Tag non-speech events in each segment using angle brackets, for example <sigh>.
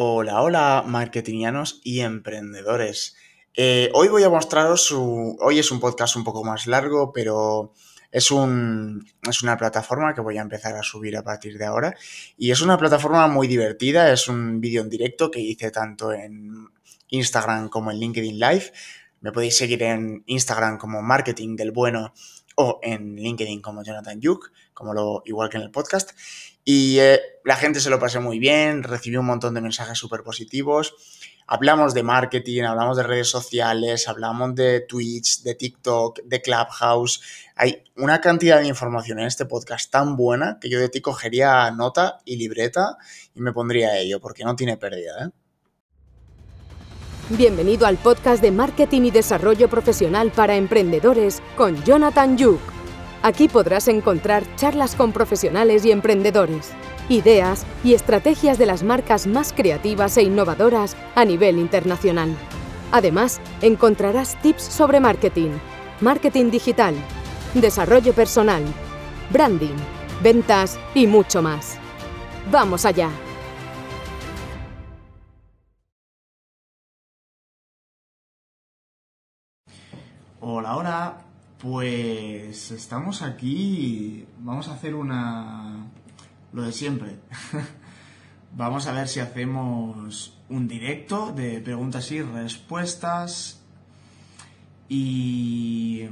Hola, hola, marketingianos y emprendedores. Eh, hoy voy a mostraros. Hoy es un podcast un poco más largo, pero es, un, es una plataforma que voy a empezar a subir a partir de ahora. Y es una plataforma muy divertida. Es un vídeo en directo que hice tanto en Instagram como en LinkedIn Live. Me podéis seguir en Instagram como Marketing del Bueno o en LinkedIn como Jonathan Yuk, como lo, igual que en el podcast. Y eh, la gente se lo pasó muy bien, recibí un montón de mensajes súper positivos. Hablamos de marketing, hablamos de redes sociales, hablamos de Twitch, de TikTok, de Clubhouse. Hay una cantidad de información en este podcast tan buena que yo de ti cogería nota y libreta y me pondría a ello, porque no tiene pérdida. ¿eh? Bienvenido al podcast de Marketing y Desarrollo Profesional para Emprendedores con Jonathan Yuk. Aquí podrás encontrar charlas con profesionales y emprendedores, ideas y estrategias de las marcas más creativas e innovadoras a nivel internacional. Además, encontrarás tips sobre marketing, marketing digital, desarrollo personal, branding, ventas y mucho más. ¡Vamos allá! Hola, hola. Pues estamos aquí. Vamos a hacer una. Lo de siempre. <laughs> Vamos a ver si hacemos un directo de preguntas y respuestas. Y.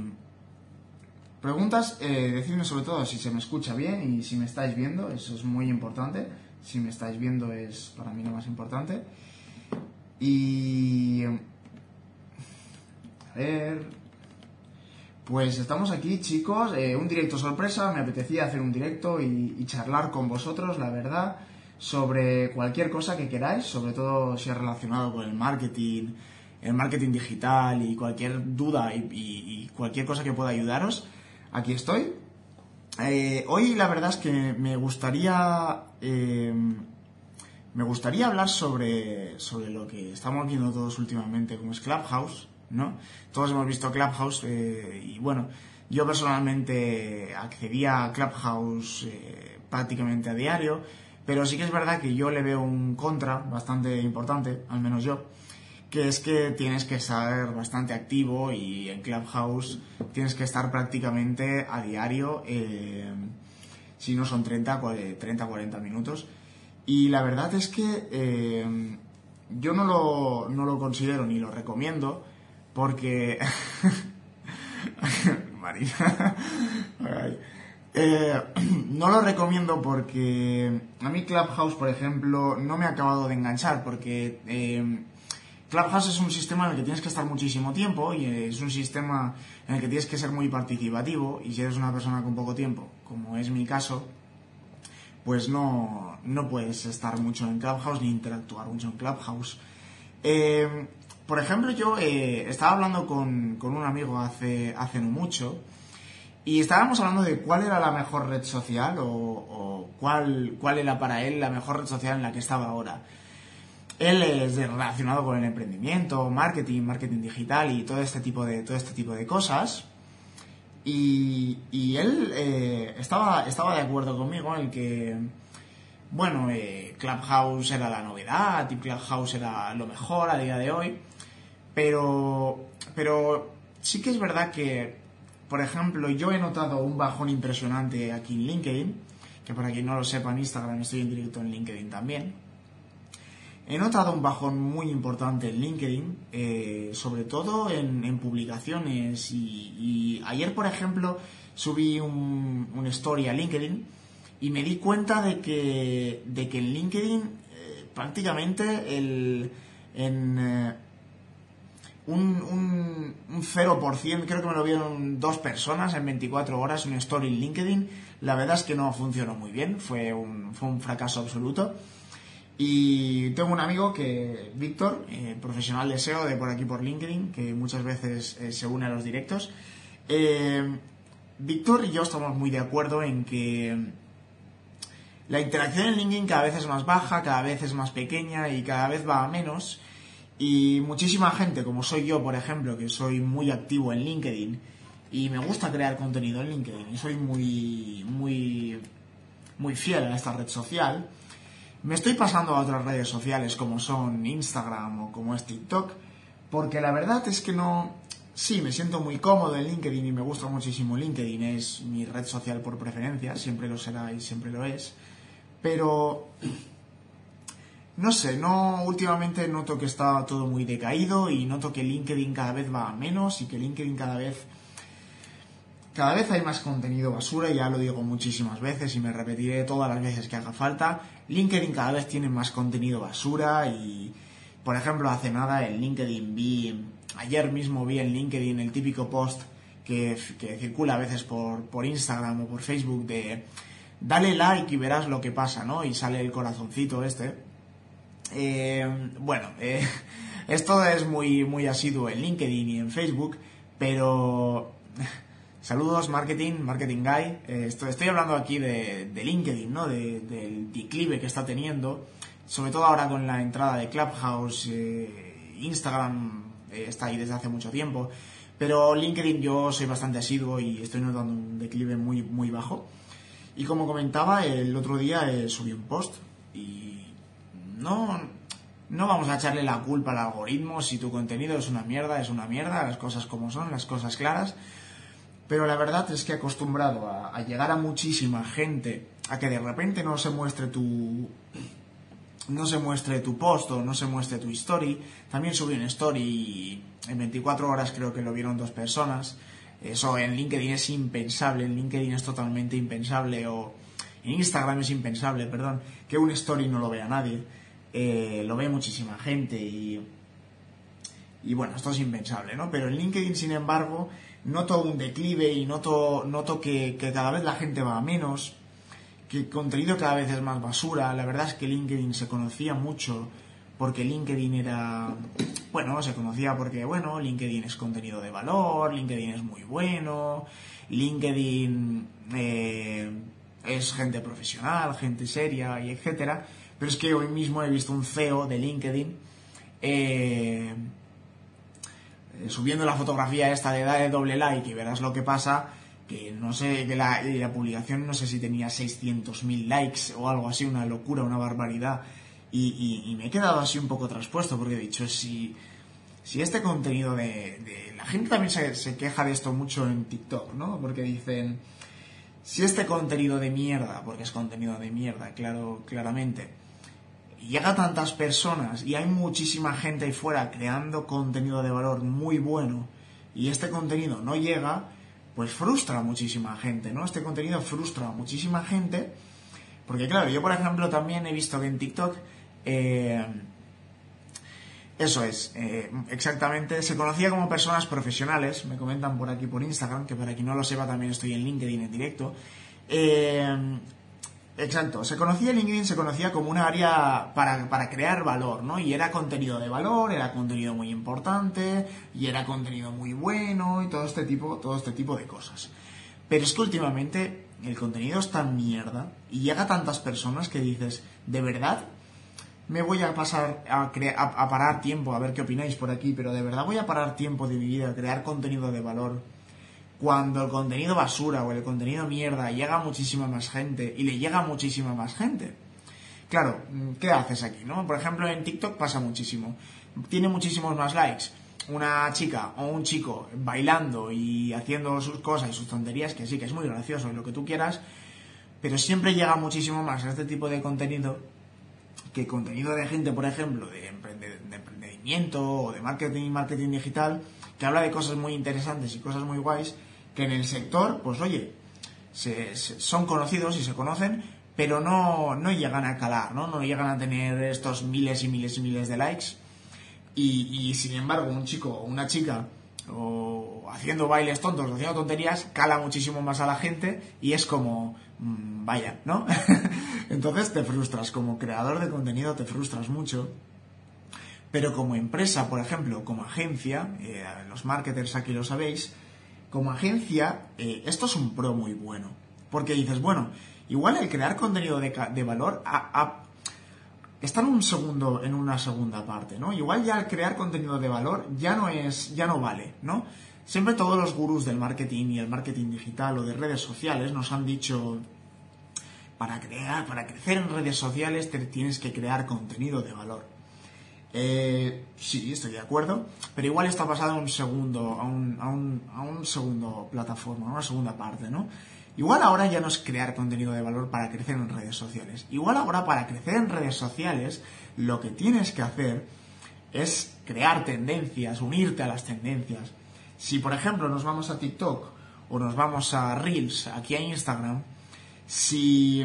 Preguntas, eh, decidme sobre todo si se me escucha bien y si me estáis viendo, eso es muy importante. Si me estáis viendo es para mí lo más importante. Y. A ver. Pues estamos aquí, chicos, eh, un directo sorpresa, me apetecía hacer un directo y, charlar con vosotros, la verdad, sobre cualquier cosa que queráis, sobre todo si es relacionado con el marketing, el marketing digital y cualquier duda y, cualquier cosa que pueda ayudaros, aquí estoy. Eh, hoy la verdad es que me gustaría... Eh, me gustaría hablar sobre, sobre lo que estamos viendo todos últimamente como es Clubhouse, ¿no? Todos hemos visto Clubhouse eh, y bueno, yo personalmente accedía a Clubhouse eh, prácticamente a diario, pero sí que es verdad que yo le veo un contra bastante importante, al menos yo, que es que tienes que estar bastante activo y en Clubhouse tienes que estar prácticamente a diario, eh, si no son 30, 30, 40 minutos. Y la verdad es que yo no lo, no lo considero ni lo recomiendo, porque... <laughs> Marina. Eh, no lo recomiendo porque a mí Clubhouse, por ejemplo, no me ha acabado de enganchar porque eh, Clubhouse es un sistema en el que tienes que estar muchísimo tiempo y es un sistema en el que tienes que ser muy participativo y si eres una persona con poco tiempo, como es mi caso, pues no, no puedes estar mucho en Clubhouse ni interactuar mucho en Clubhouse. Eh, por ejemplo, yo eh, estaba hablando con, un amigo hace, hace no mucho y estábamos hablando de cuál era la mejor red social o, cuál, cuál era para él la mejor red social en la que estaba ahora. Él es relacionado con el emprendimiento, marketing, marketing digital y todo este tipo de, todo este tipo de cosas. Y, él eh, estaba, estaba de acuerdo conmigo en que, bueno, eh, Clubhouse era la novedad y Clubhouse era lo mejor a día de hoy. Pero, pero sí que es verdad que, por ejemplo, yo he notado un bajón impresionante aquí en LinkedIn, que para quien no lo sepa en Instagram estoy en directo en LinkedIn también. He notado un bajón muy importante en LinkedIn, eh, sobre todo en, publicaciones. Y, ayer, por ejemplo, subí un, una story a LinkedIn y me di cuenta de que, de que en LinkedIn eh, prácticamente el, en, eh, un, un, 0%, creo que me lo vieron dos personas en 24 horas, un story en LinkedIn. La verdad es que no funcionó muy bien, fue un, fue un fracaso absoluto. Y tengo un amigo que, Víctor, eh, profesional de SEO de por aquí por LinkedIn, que muchas veces eh, se une a los directos. Eh, Víctor y yo estamos muy de acuerdo en que la interacción en LinkedIn cada vez es más baja, cada vez es más pequeña y cada vez va a menos. Y muchísima gente, como soy yo, por ejemplo, que soy muy activo en LinkedIn y me gusta crear contenido en LinkedIn y soy muy, muy, muy fiel a esta red social, Me estoy pasando a otras redes sociales como son Instagram o como es TikTok, porque la verdad es que no... Sí, me siento muy cómodo en LinkedIn y me gusta muchísimo LinkedIn, es mi red social por preferencia, siempre lo será y siempre lo es, pero no sé, no últimamente noto que está todo muy decaído y noto que LinkedIn cada vez va a menos y que LinkedIn cada vez cada vez hay más contenido basura, ya lo digo muchísimas veces y me repetiré todas las veces que haga falta. LinkedIn cada vez tiene más contenido basura y, por ejemplo, hace nada en LinkedIn vi, ayer mismo vi en LinkedIn el típico post que, circula a veces por, por Instagram o por Facebook de dale like y verás lo que pasa, ¿no? Y sale el corazoncito este. Eh, bueno, eh, <laughs> esto es muy, muy asiduo en LinkedIn y en Facebook, pero <laughs> Saludos, marketing, marketing guy. Eh, estoy, hablando aquí de, LinkedIn, ¿no? del declive que está teniendo, sobre todo ahora con la entrada de Clubhouse, Instagram está ahí desde hace mucho tiempo, pero LinkedIn yo soy bastante asiduo y estoy notando un declive muy, muy bajo. Y como comentaba, el otro día subí un post y no, no vamos a echarle la culpa al algoritmo si tu contenido es una mierda, es una mierda, las cosas como son, las cosas claras. Pero la verdad es que acostumbrado a, llegar a muchísima gente, a que de repente no se muestre tu no se muestre tu post o no se muestre tu story. También subí un story y en 24 horas creo que lo vieron dos personas. Eso en LinkedIn es impensable, en LinkedIn es totalmente impensable o en Instagram es impensable, perdón, que un story no lo vea nadie. Eh, lo ve muchísima gente y, y bueno, esto es impensable, ¿no? Pero en LinkedIn, sin embargo, noto un declive y noto, noto que, cada vez la gente va a menos, que el contenido cada vez es más basura. La verdad es que LinkedIn se conocía mucho porque LinkedIn era, bueno, se conocía porque, bueno, LinkedIn es contenido de valor, LinkedIn es muy bueno, LinkedIn eh, es gente profesional, gente seria y etcétera. Pero es que hoy mismo he visto un CEO de LinkedIn eh, eh, subiendo la fotografía esta de edad de doble like y verás lo que pasa, que no sé, que la, publicación no sé si tenía 600.000 likes o algo así, una locura, una barbaridad. Y, me he quedado así un poco traspuesto porque he dicho, si, si este contenido de, La gente también se, se, queja de esto mucho en TikTok, ¿no? Porque dicen, si este contenido de mierda, porque es contenido de mierda, claro, claramente, llega a tantas personas y hay muchísima gente ahí fuera creando contenido de valor muy bueno y este contenido no llega, pues frustra a muchísima gente, ¿no? Este contenido frustra a muchísima gente porque claro, yo por ejemplo también he visto que en TikTok eh, eso es, eh, exactamente, se conocía como personas profesionales, me comentan por aquí por Instagram, que para quien no lo sepa también estoy en LinkedIn en directo, eh, Exacto, se conocía LinkedIn, se conocía como un área para, para, crear valor, ¿no? Y era contenido de valor, era contenido muy importante, y era contenido muy bueno, y todo este tipo, todo este tipo de cosas. Pero es que últimamente el contenido es tan mierda, y llega a tantas personas que dices, ¿de verdad? Me voy a pasar a, a parar tiempo, a ver qué opináis por aquí, pero de verdad voy a parar tiempo de mi vida a crear contenido de valor cuando el contenido basura o el contenido mierda llega a muchísima más gente y le llega a muchísima más gente. Claro, ¿qué haces aquí? ¿no? Por ejemplo, en TikTok pasa muchísimo. Tiene muchísimos más likes una chica o un chico bailando y haciendo sus cosas y sus tonterías, que sí, que es muy gracioso, lo que tú quieras, pero siempre llega muchísimo más a este tipo de contenido que contenido de gente, por ejemplo, de, de emprendimiento o de marketing y marketing digital, que habla de cosas muy interesantes y cosas muy guays, que en el sector, pues oye, son conocidos y se conocen, pero no, no llegan a calar, ¿no? No llegan a tener estos miles y miles y miles de likes. Y, sin embargo, un chico o una chica o haciendo bailes tontos, haciendo tonterías, cala muchísimo más a la gente y es como, mm, vaya, ¿no? <laughs> Entonces te frustras, como creador de contenido te frustras mucho. Pero como empresa, por ejemplo, como agencia, eh, los marketers aquí lo sabéis, como agencia, eh, esto es un pro muy bueno. Porque dices, bueno, igual el crear contenido de, valor está en un segundo, en una segunda parte, ¿no? Igual ya el crear contenido de valor ya no es, ya no vale, ¿no? Siempre todos los gurús del marketing y el marketing digital o de redes sociales nos han dicho para crear, para crecer en redes sociales, te tienes que crear contenido de valor. Eh, sí, estoy de acuerdo, pero igual está pasado a un segundo, a un, a un, a un segundo plataforma, a una segunda parte, ¿no? Igual ahora ya no es crear contenido de valor para crecer en redes sociales. Igual ahora para crecer en redes sociales lo que tienes que hacer es crear tendencias, unirte a las tendencias. Si por ejemplo nos vamos a TikTok o nos vamos a Reels, aquí a Instagram, si,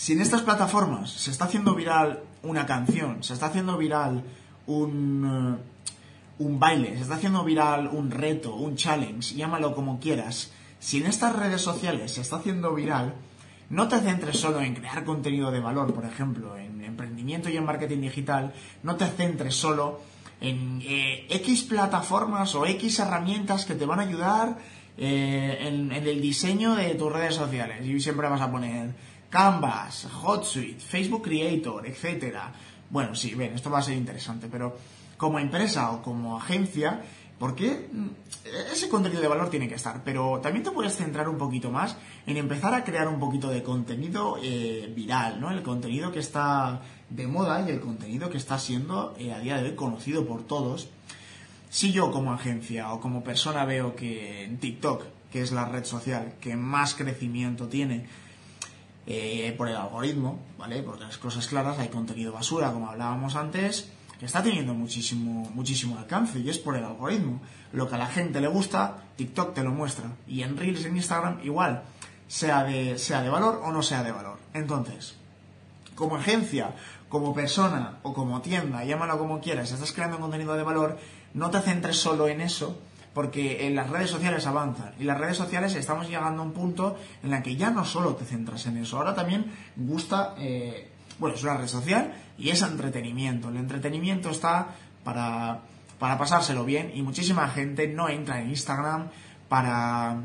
si en estas plataformas se está haciendo viral una canción, se está haciendo viral un, eh, un baile, se está haciendo viral un reto, un challenge, llámalo como quieras, si en estas redes sociales se está haciendo viral, no te centres solo en crear contenido de valor, por ejemplo, en emprendimiento y en marketing digital, no te centres solo en eh, X plataformas o X herramientas que te van a ayudar eh, en, en, el diseño de tus redes sociales. Y siempre vas a poner Canvas, HotSuite, Facebook Creator, etcétera. Bueno, sí, ven, esto va a ser interesante, pero como empresa o como agencia, porque mm, ese contenido de valor tiene que estar, pero también te puedes centrar un poquito más en empezar a crear un poquito de contenido eh, viral, ¿no? El contenido que está de moda y el contenido que está siendo eh, a día de hoy conocido por todos. Si yo como agencia o como persona veo que en TikTok, que es la red social que más crecimiento tiene eh, por el algoritmo, ¿vale? Porque las cosas claras, hay contenido basura, como hablábamos antes, que está teniendo muchísimo, muchísimo alcance y es por el algoritmo. Lo que a la gente le gusta, TikTok te lo muestra. Y en Reels, en Instagram, igual, sea de, sea de valor o no sea de valor. Entonces, como agencia, como persona o como tienda, llámalo como quieras, estás creando contenido de valor, no te centres solo en eso, porque en las redes sociales avanzan y las redes sociales estamos llegando a un punto en la que ya no solo te centras en eso, ahora también gusta eh, bueno, es una red social y es entretenimiento. El entretenimiento está para, para pasárselo bien y muchísima gente no entra en Instagram para,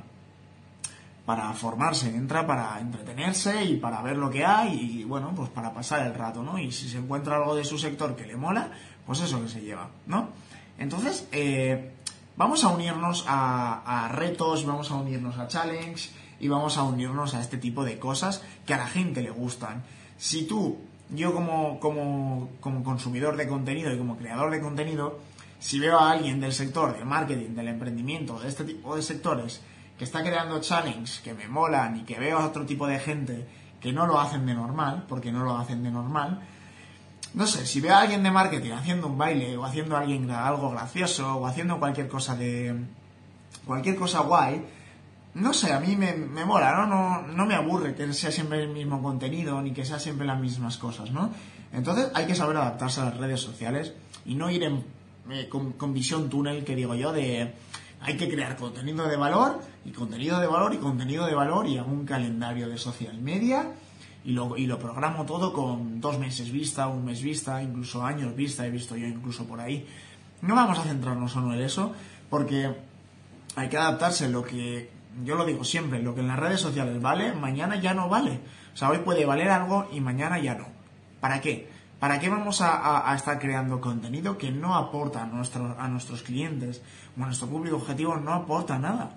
para formarse, entra para entretenerse y para ver lo que hay y, bueno, pues para pasar el rato, ¿no? Y si se encuentra algo de su sector que le mola, pues eso que se lleva, ¿no? Entonces, eh, vamos a unirnos a, retos, vamos a unirnos a challenge y vamos a unirnos a este tipo de cosas que a la gente le gustan. Si tú, yo como, como, como consumidor de contenido y como creador de contenido, si veo a alguien del sector del marketing, del emprendimiento, de este tipo de sectores, que está creando challenges que me molan y que veo a otro tipo de gente que no lo hacen de normal, porque no lo hacen de normal, no sé, si veo a alguien de marketing haciendo un baile o haciendo alguien algo gracioso o haciendo cualquier cosa de cualquier cosa guay, no sé, a mí me, me mola, ¿no? ¿no? No me aburre que sea siempre el mismo contenido ni que sea siempre las mismas cosas, ¿no? Entonces hay que saber adaptarse a las redes sociales y no ir en, eh, con, con, visión túnel, que digo yo, de hay que crear contenido de valor y contenido de valor y contenido de valor y un calendario de social media y lo, y lo programo todo con dos meses vista, un mes vista, incluso años vista, he visto yo incluso por ahí. No vamos a centrarnos solo en eso porque hay que adaptarse lo que yo lo digo siempre, lo que en las redes sociales vale, mañana ya no vale. O sea, hoy puede valer algo y mañana ya no. ¿Para qué? ¿Para qué vamos a, estar creando contenido que no aporta a, nuestro, a nuestros clientes a nuestro público objetivo? No aporta nada.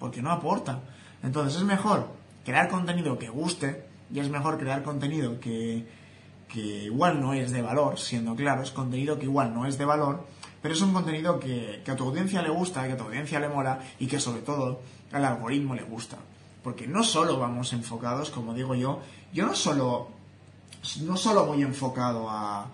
Porque no aporta. Entonces es mejor crear contenido que guste y es mejor crear contenido que, que igual no es de valor, siendo claro, es contenido que igual no es de valor, pero es un contenido que, que a tu audiencia le gusta, que a tu audiencia le mola y que sobre todo al algoritmo le gusta. Porque no solo vamos enfocados, como digo yo, yo no solo, no solo voy enfocado a,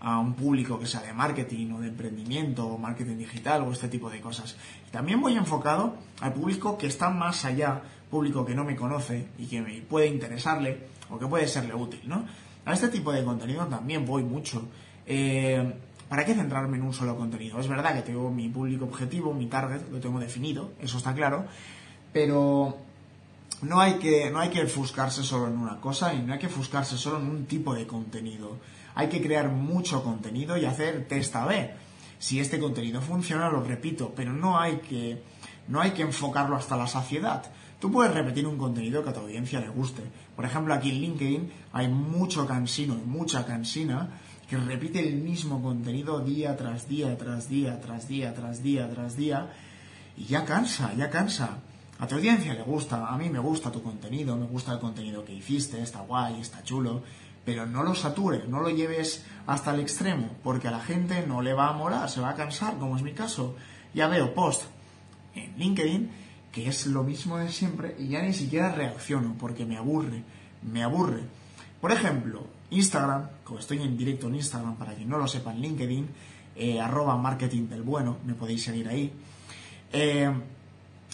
a un público que sea de marketing o de emprendimiento o marketing digital o este tipo de cosas. También voy enfocado al público que está más allá, público que no me conoce y que me puede interesarle o que puede serle útil, ¿no? A este tipo de contenido también voy mucho. Eh, ¿Para qué centrarme en un solo contenido? Es verdad que tengo mi público objetivo, mi target, lo tengo definido, eso está claro, pero no hay que, no hay que enfuscarse solo en una cosa y no hay que enfuscarse solo en un tipo de contenido. Hay que crear mucho contenido y hacer test A-B. Si este contenido funciona, lo repito, pero no hay que, no hay que enfocarlo hasta la saciedad. Tú puedes repetir un contenido que a tu audiencia le guste. Por ejemplo, aquí en LinkedIn hay mucho cansino y mucha cansina que repite el mismo contenido día tras día, tras día, tras día, tras día, tras día, y ya cansa, ya cansa. A tu audiencia le gusta, a mí me gusta tu contenido, me gusta el contenido que hiciste, está guay, está chulo, pero no lo satures, no lo lleves hasta el extremo, porque a la gente no le va a molar, se va a cansar, como es mi caso. Ya veo post en LinkedIn que es lo mismo de siempre y ya ni siquiera reacciono porque me aburre, me aburre. Por ejemplo, Instagram, como estoy en directo en Instagram, para quien no lo sepa, en LinkedIn, eh, arroba marketing del bueno, me podéis seguir ahí. Eh,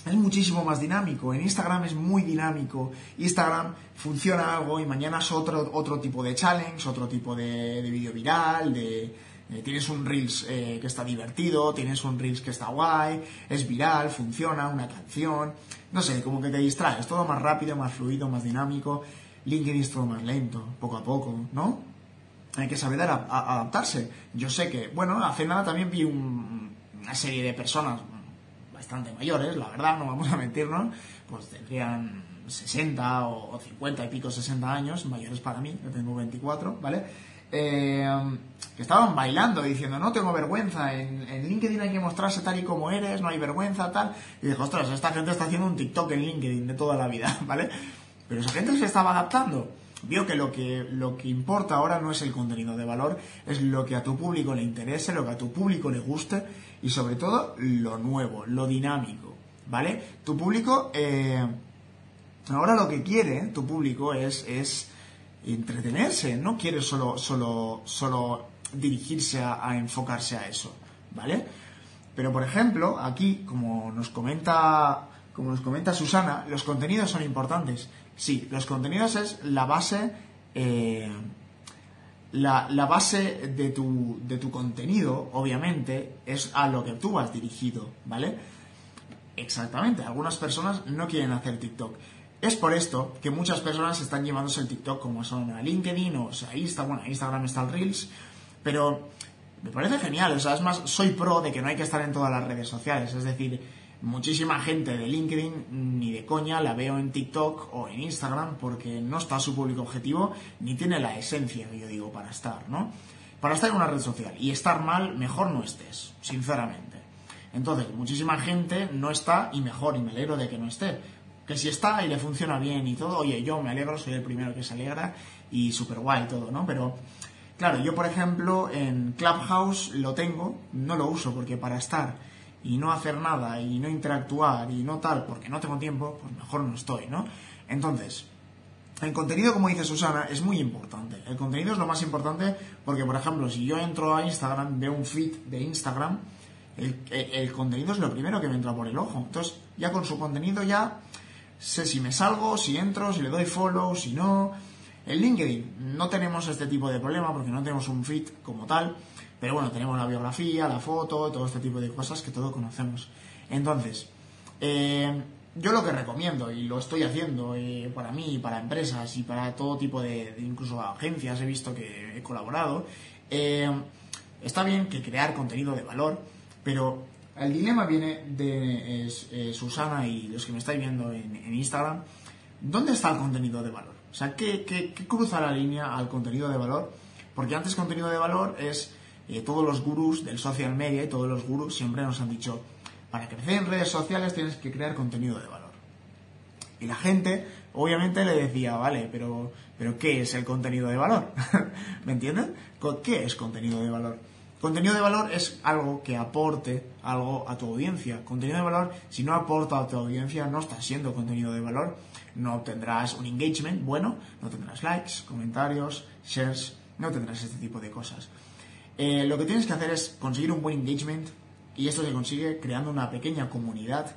es muchísimo más dinámico. En Instagram es muy dinámico. Instagram funciona algo y mañana es otro, otro tipo de challenge, otro tipo de, de vídeo viral, de, tienes un Reels eh, que está divertido, tienes un Reels que está guay, es viral, funciona, una canción, no sé, como que te distraes, todo más rápido, más fluido, más dinámico. LinkedIn es todo más lento, poco a poco, ¿no? Hay que saber adaptarse. Yo sé que, bueno, hace nada también vi una serie de personas bastante mayores, la verdad, no vamos a mentirnos, pues tendrían 60 o 50 y pico, 60 años, mayores para mí, yo tengo 24, ¿vale? Eh, que estaban bailando diciendo no tengo vergüenza, en, LinkedIn hay que mostrarse tal y como eres, no hay vergüenza, tal. Y dijo, ostras, esta gente está haciendo un TikTok en LinkedIn de toda la vida, <laughs> ¿vale? Pero esa gente se estaba adaptando. Vio que lo que, lo que importa ahora no es el contenido de valor, es lo que a tu público le interese, lo que a tu público le guste y sobre todo lo nuevo, lo dinámico, ¿vale? Tu público, eh, ahora lo que quiere, tu público, es, es entretenerse, no quiere solo, solo, solo dirigirse a, enfocarse a eso, ¿vale? Pero por ejemplo, aquí, como nos comenta, como nos comenta Susana, los contenidos son importantes. Sí, los contenidos es la base, eh, la, la, base de tu, de tu contenido, obviamente, es a lo que tú has dirigido, ¿vale? Exactamente, algunas personas no quieren hacer TikTok. Es por esto que muchas personas están llevándose el TikTok como son a LinkedIn o sea, Instagram, bueno, Instagram está el Reels, pero me parece genial, o sea, es más, soy pro de que no hay que estar en todas las redes sociales, es decir, muchísima gente de LinkedIn ni de coña la veo en TikTok o en Instagram porque no está su público objetivo ni tiene la esencia que yo digo para estar, ¿no? Para estar en una red social y estar mal, mejor no estés, sinceramente. Entonces, muchísima gente no está y mejor, y me alegro de que no esté, si está y le funciona bien y todo, oye, yo me alegro, soy el primero que se alegra y súper guay todo, ¿no? Pero, claro, yo por ejemplo en Clubhouse lo tengo, no lo uso porque para estar y no hacer nada y no interactuar y no tal, porque no tengo tiempo, pues mejor no estoy, ¿no? Entonces, el contenido, como dice Susana, es muy importante. El contenido es lo más importante porque, por ejemplo, si yo entro a Instagram, veo un feed de Instagram, el, el contenido es lo primero que me entra por el ojo. Entonces, ya con su contenido ya sé si me salgo, si entro, si le doy follow, si no. En LinkedIn no tenemos este tipo de problema porque no tenemos un feed como tal, pero bueno, tenemos la biografía, la foto, todo este tipo de cosas que todos conocemos. Entonces, eh, yo lo que recomiendo, y lo estoy haciendo eh, para mí, para empresas y para todo tipo de, incluso agencias, he visto que he colaborado, eh, está bien que crear contenido de valor, pero el dilema viene de eh, Susana y los que me estáis viendo en, Instagram. ¿Dónde está el contenido de valor? O sea, ¿qué, cruza la línea al contenido de valor? Porque antes contenido de valor es eh, todos los gurús del social media y todos los gurús siempre nos han dicho, para crecer en redes sociales tienes que crear contenido de valor. Y la gente, obviamente, le decía, vale, pero, pero ¿qué es el contenido de valor? <laughs> ¿Me entienden? ¿Qué es contenido de valor? Contenido de valor es algo que aporte algo a tu audiencia. Contenido de valor, si no aporta a tu audiencia, no está siendo contenido de valor. No obtendrás un engagement bueno, no tendrás likes, comentarios, shares, no tendrás este tipo de cosas. Eh, lo que tienes que hacer es conseguir un buen engagement y esto se consigue creando una pequeña comunidad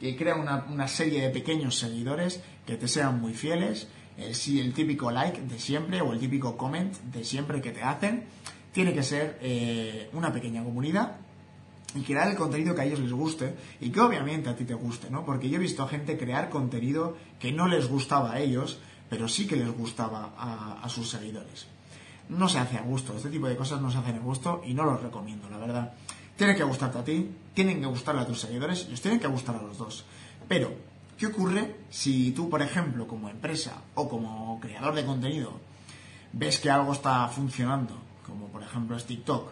que crea una, serie de pequeños seguidores que te sean muy fieles, el, el típico like de siempre o el típico comment de siempre que te hacen tiene que ser eh, una pequeña comunidad y crear el contenido que a ellos les guste y que obviamente a ti te guste, ¿no? Porque yo he visto a gente crear contenido que no les gustaba a ellos, pero sí que les gustaba a, sus seguidores. No se hace a gusto, este tipo de cosas no se hacen a gusto y no los recomiendo, la verdad. Tiene que gustarte a ti, tienen que gustarle a tus seguidores y os tienen que gustar a los dos. Pero, ¿qué ocurre si tú, por ejemplo, como empresa o como creador de contenido, ves que algo está funcionando como por ejemplo es TikTok,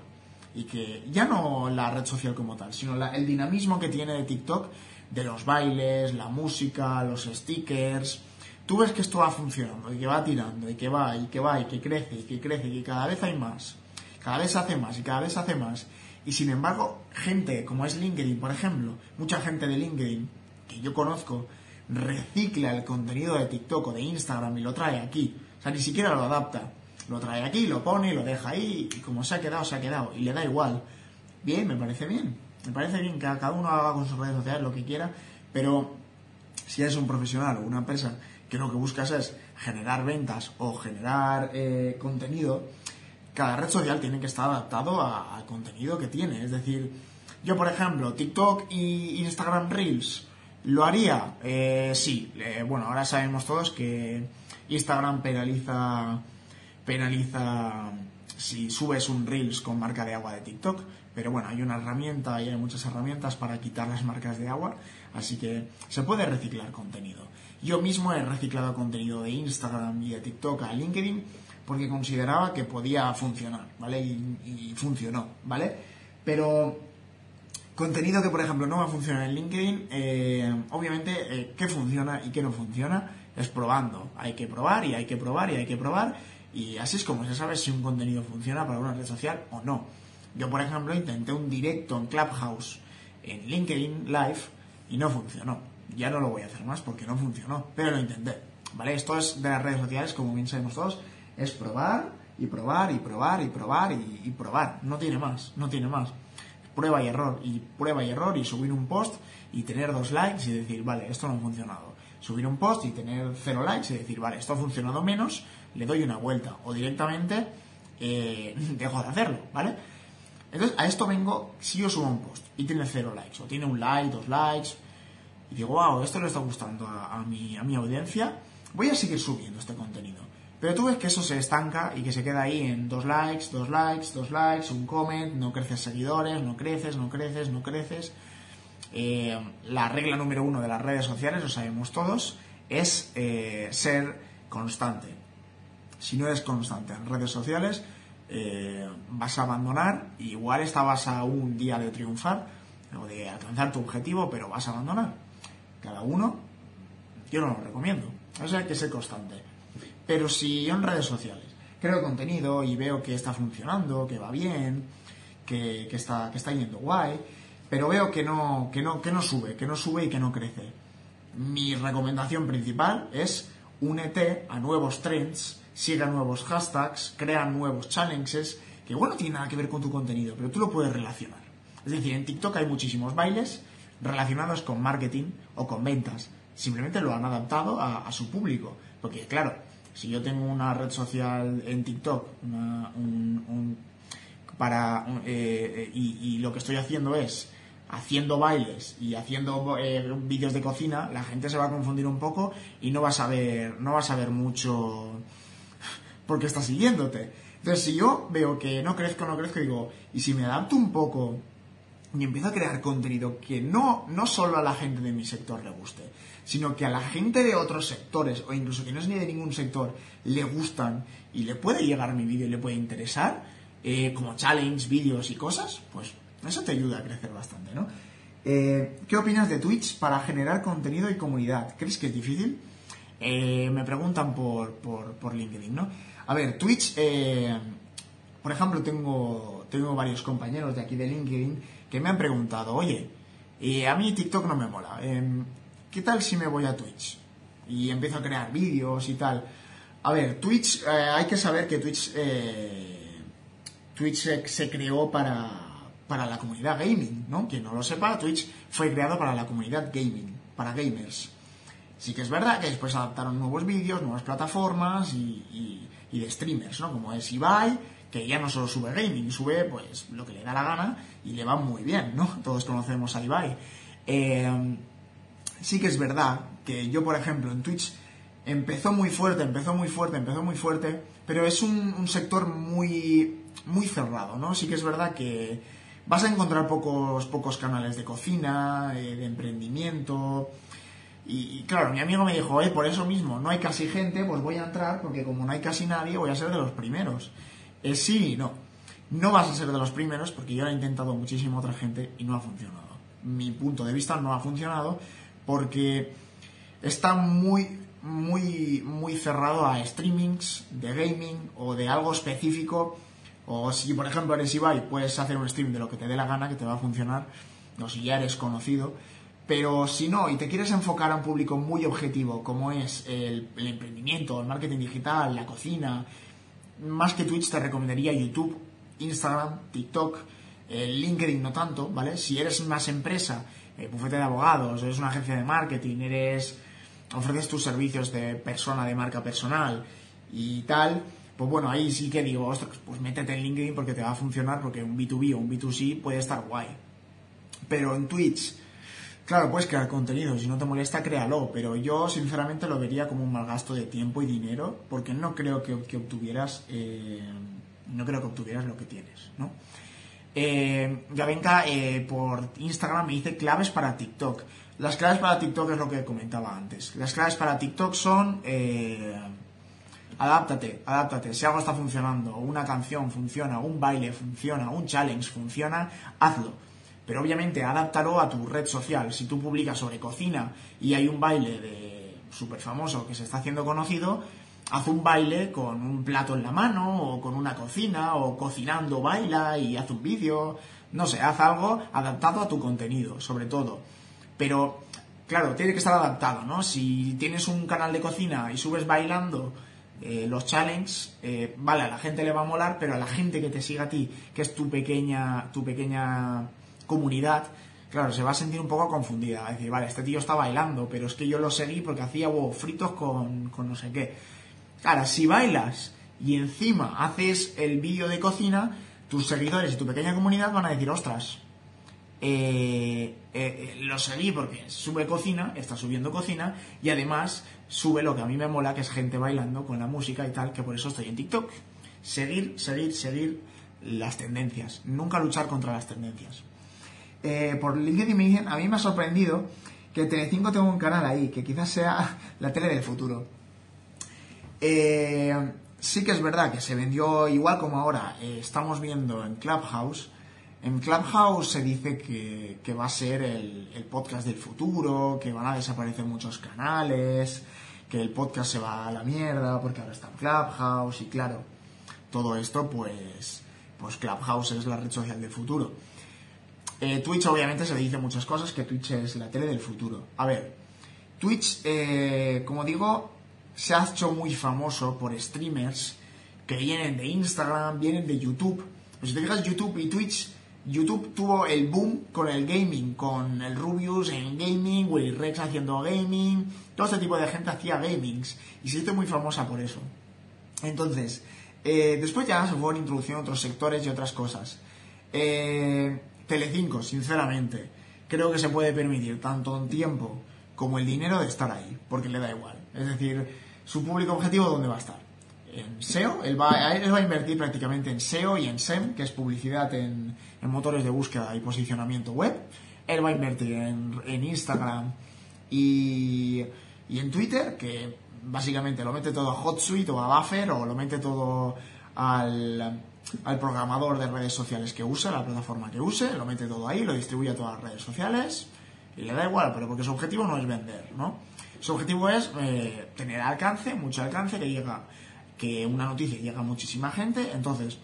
y que ya no la red social como tal, sino el dinamismo que tiene de TikTok, de los bailes, la música, los stickers. Tú ves que esto va funcionando y que va tirando y que va y que va y que crece y que crece y que cada vez hay más. Cada vez hace más y cada vez hace más. Y sin embargo, gente como es LinkedIn, por ejemplo, mucha gente de LinkedIn que yo conozco recicla el contenido de TikTok o de Instagram y lo trae aquí. O sea, ni siquiera lo adapta. Lo trae aquí, lo pone, lo deja ahí y como se ha quedado, se ha quedado. Y le da igual. Bien, me parece bien. Me parece bien que cada uno haga con sus redes sociales lo que quiera, pero si eres un profesional o una empresa que lo que buscas es generar ventas o generar eh, contenido, cada red social tiene que estar adaptado al contenido que tiene. Es decir, yo por ejemplo, TikTok y Instagram Reels, ¿lo haría? Eh, sí. Eh, bueno, ahora sabemos todos que Instagram penaliza penaliza si subes un Reels con marca de agua de TikTok, pero bueno, hay una herramienta y hay muchas herramientas para quitar las marcas de agua, así que se puede reciclar contenido. Yo mismo he reciclado contenido de Instagram y de TikTok a LinkedIn porque consideraba que podía funcionar, ¿vale? Y, funcionó, ¿vale? Pero contenido que, por ejemplo, no va a funcionar en LinkedIn, eh, obviamente, eh, ¿qué funciona y qué no funciona? Es probando. Hay que probar y hay que probar y hay que probar y así es como se sabe si un contenido funciona para una red social o no. Yo, por ejemplo, intenté un directo en Clubhouse en LinkedIn Live y no funcionó. Ya no lo voy a hacer más porque no funcionó, pero lo intenté. ¿Vale? Esto es de las redes sociales, como bien sabemos todos, es probar y probar y probar y probar y, probar. No tiene más, no tiene más. Prueba y error, y prueba y error, y subir un post y tener dos likes y decir, vale, esto no ha funcionado. Subir un post y tener cero likes y decir, vale, esto ha funcionado menos, le doy una vuelta o directamente eh, <laughs> dejo de hacerlo, ¿vale? Entonces a esto vengo si yo subo un post y tiene cero likes o tiene un like, dos likes y digo, wow, esto le está gustando a, mi, a mi audiencia, voy a seguir subiendo este contenido. Pero tú ves que eso se estanca y que se queda ahí en dos likes, dos likes, dos likes, un comment, no creces seguidores, no creces, no creces, no creces. Eh, la regla número uno de las redes sociales, lo sabemos todos, es eh, ser constante si no eres constante en redes sociales, eh, vas a abandonar. Igual estabas a un día de triunfar o de alcanzar tu objetivo, pero vas a abandonar. Cada uno, yo no lo recomiendo. O sea, hay que ser constante. Pero si en redes sociales creo contenido y veo que está funcionando, que va bien, que, está, que está yendo guay, pero veo que no, que, no, que no sube, que no sube y que no crece. Mi recomendación principal es únete a nuevos trends siga nuevos hashtags, crea nuevos challenges, que igual no tiene nada que ver con tu contenido, pero tú lo puedes relacionar. Es decir, en TikTok hay muchísimos bailes relacionados con marketing o con ventas. Simplemente lo han adaptado a, su público. Porque, claro, si yo tengo una red social en TikTok para, eh, y, lo que estoy haciendo es haciendo bailes y haciendo eh, vídeos de cocina, la gente se va a confundir un poco y no va a saber, no va a saber mucho porque está siguiéndote. Entonces, si yo veo que no crezco, no crezco, digo, y si me adapto un poco y empiezo a crear contenido que no, no solo a la gente de mi sector le guste, sino que a la gente de otros sectores, o incluso que no es ni de ningún sector, le gustan y le puede llegar mi vídeo y le puede interesar, eh, como challenge, vídeos y cosas, pues eso te ayuda a crecer bastante, ¿no? Eh, ¿Qué opinas de Twitch para generar contenido y comunidad? ¿Crees que es difícil? Eh, me preguntan por, por, por LinkedIn, ¿no? A ver, Twitch, eh, por ejemplo, tengo, tengo varios compañeros de aquí de LinkedIn que me han preguntado, oye, eh, a mí TikTok no me mola, em, ¿qué tal si me voy a Twitch? Y empiezo a crear vídeos y tal. A ver, Twitch, eh, hay que saber que Twitch, Twitch se, creó para, para la comunidad gaming, ¿no? Quien no lo sepa, Twitch fue creado para la comunidad gaming, para gamers. Sí que es verdad que después adaptaron nuevos vídeos, nuevas plataformas y de streamers, ¿no? Como es Ibai, que ya no solo sube gaming, sube pues lo que le da la gana y le va muy bien, ¿no? <laughs> Todos conocemos a Ibai. Eh, sí que es verdad que yo, por ejemplo, en Twitch empezó muy fuerte, empezó muy fuerte, empezó muy fuerte, pero es un, sector muy, muy cerrado, ¿no? Sí que es verdad que vas a encontrar pocos, pocos canales de cocina, eh, de emprendimiento, y, claro, mi amigo me dijo, eh, por eso mismo, no hay casi gente, pues voy a entrar, porque como no hay casi nadie, voy a ser de los primeros. Eh, sí y no. No vas a ser de los primeros, porque yo lo he intentado muchísimo otra gente y no ha funcionado. mi punto de vista, no ha funcionado porque está muy, muy, muy cerrado a streamings de gaming o de algo específico. O si, por ejemplo, eres Ibai, puedes hacer un stream de lo que te dé la gana, que te va a funcionar. O si ya eres conocido. Pero si no, y te quieres enfocar a un público muy objetivo, como es el, emprendimiento, el marketing digital, la cocina, más que Twitch te recomendaría YouTube, Instagram, TikTok, el LinkedIn no tanto, ¿vale? Si eres más empresa, eh, bufete de abogados, eres una agencia de marketing, eres ofreces tus servicios de persona, de marca personal y tal, pues bueno, ahí sí que digo, ostras, pues métete en LinkedIn porque te va a funcionar, porque un B2B o un B2C puede estar guay. Pero en Twitch, claro, puedes crear contenido, si no te molesta, créalo, pero yo sinceramente lo vería como un mal gasto de tiempo y dinero, porque no creo que, que obtuvieras, eh, no creo que obtuvieras lo que tienes, ¿no? Eh, Gabenka eh, por Instagram me dice claves para TikTok. Las claves para TikTok es lo que comentaba antes. Las claves para TikTok son eh, adáptate, adáptate. Si algo está funcionando, una canción funciona, un baile funciona, un challenge funciona, hazlo. Pero obviamente adáptalo a tu red social. Si tú publicas sobre cocina y hay un baile de súper famoso que se está haciendo conocido, haz un baile con un plato en la mano o con una cocina o cocinando baila y haz un vídeo. No sé, haz algo adaptado a tu contenido, sobre todo. Pero, claro, tiene que estar adaptado, ¿no? Si tienes un canal de cocina y subes bailando eh, los challenges, eh, vale, a la gente le va a molar, pero a la gente que te siga a ti, que es tu pequeña, tu pequeña comunidad, claro, se va a sentir un poco confundida. Va a decir, vale, este tío está bailando, pero es que yo lo seguí porque hacía huevos fritos con, con no sé qué. Ahora, si bailas y encima haces el vídeo de cocina, tus seguidores y tu pequeña comunidad van a decir, ostras, eh, eh, lo seguí porque sube cocina, está subiendo cocina y además sube lo que a mí me mola, que es gente bailando con la música y tal, que por eso estoy en TikTok. Seguir, seguir, seguir las tendencias, nunca luchar contra las tendencias. Eh, por LinkedIn me dicen, a mí me ha sorprendido que Telecinco tengo un canal ahí, que quizás sea <laughs> la tele del futuro. Eh, sí que es verdad que se vendió igual como ahora eh, estamos viendo en Clubhouse. En Clubhouse se dice que, que va a ser el, el, podcast del futuro, que van a desaparecer muchos canales, que el podcast se va a la mierda porque ahora está en Clubhouse y claro, todo esto pues, pues Clubhouse es la red social del futuro. Eh, Twitch obviamente se le dice muchas cosas, que Twitch es la tele del futuro. A ver, Twitch, eh, como digo, se ha hecho muy famoso por streamers que vienen de Instagram, vienen de YouTube. Pues si te fijas, YouTube y Twitch, YouTube tuvo el boom con el gaming, con el Rubius en gaming, Willy Rex haciendo gaming, todo este tipo de gente hacía gamings y se hizo muy famosa por eso. Entonces, eh, después ya se fueron introduciendo otros sectores y otras cosas. Eh, Telecinco, sinceramente, creo que se puede permitir tanto en tiempo como el dinero de estar ahí, porque le da igual. Es decir, su público objetivo, ¿dónde va a estar? En SEO, él va, él va a invertir prácticamente en SEO y en SEM, que es publicidad en, motores de búsqueda y posicionamiento web. Él va a invertir en, en Instagram y, y, en Twitter, que básicamente lo mete todo a HotSuite o a Buffer o lo mete todo al, al programador de redes sociales que use, la plataforma que use, lo mete todo ahí, lo distribuye a todas las redes sociales y le da igual, pero porque su objetivo no es vender, ¿no? Su objetivo es eh, tener alcance, mucho alcance, que llega, que una noticia llega a muchísima gente. Entonces,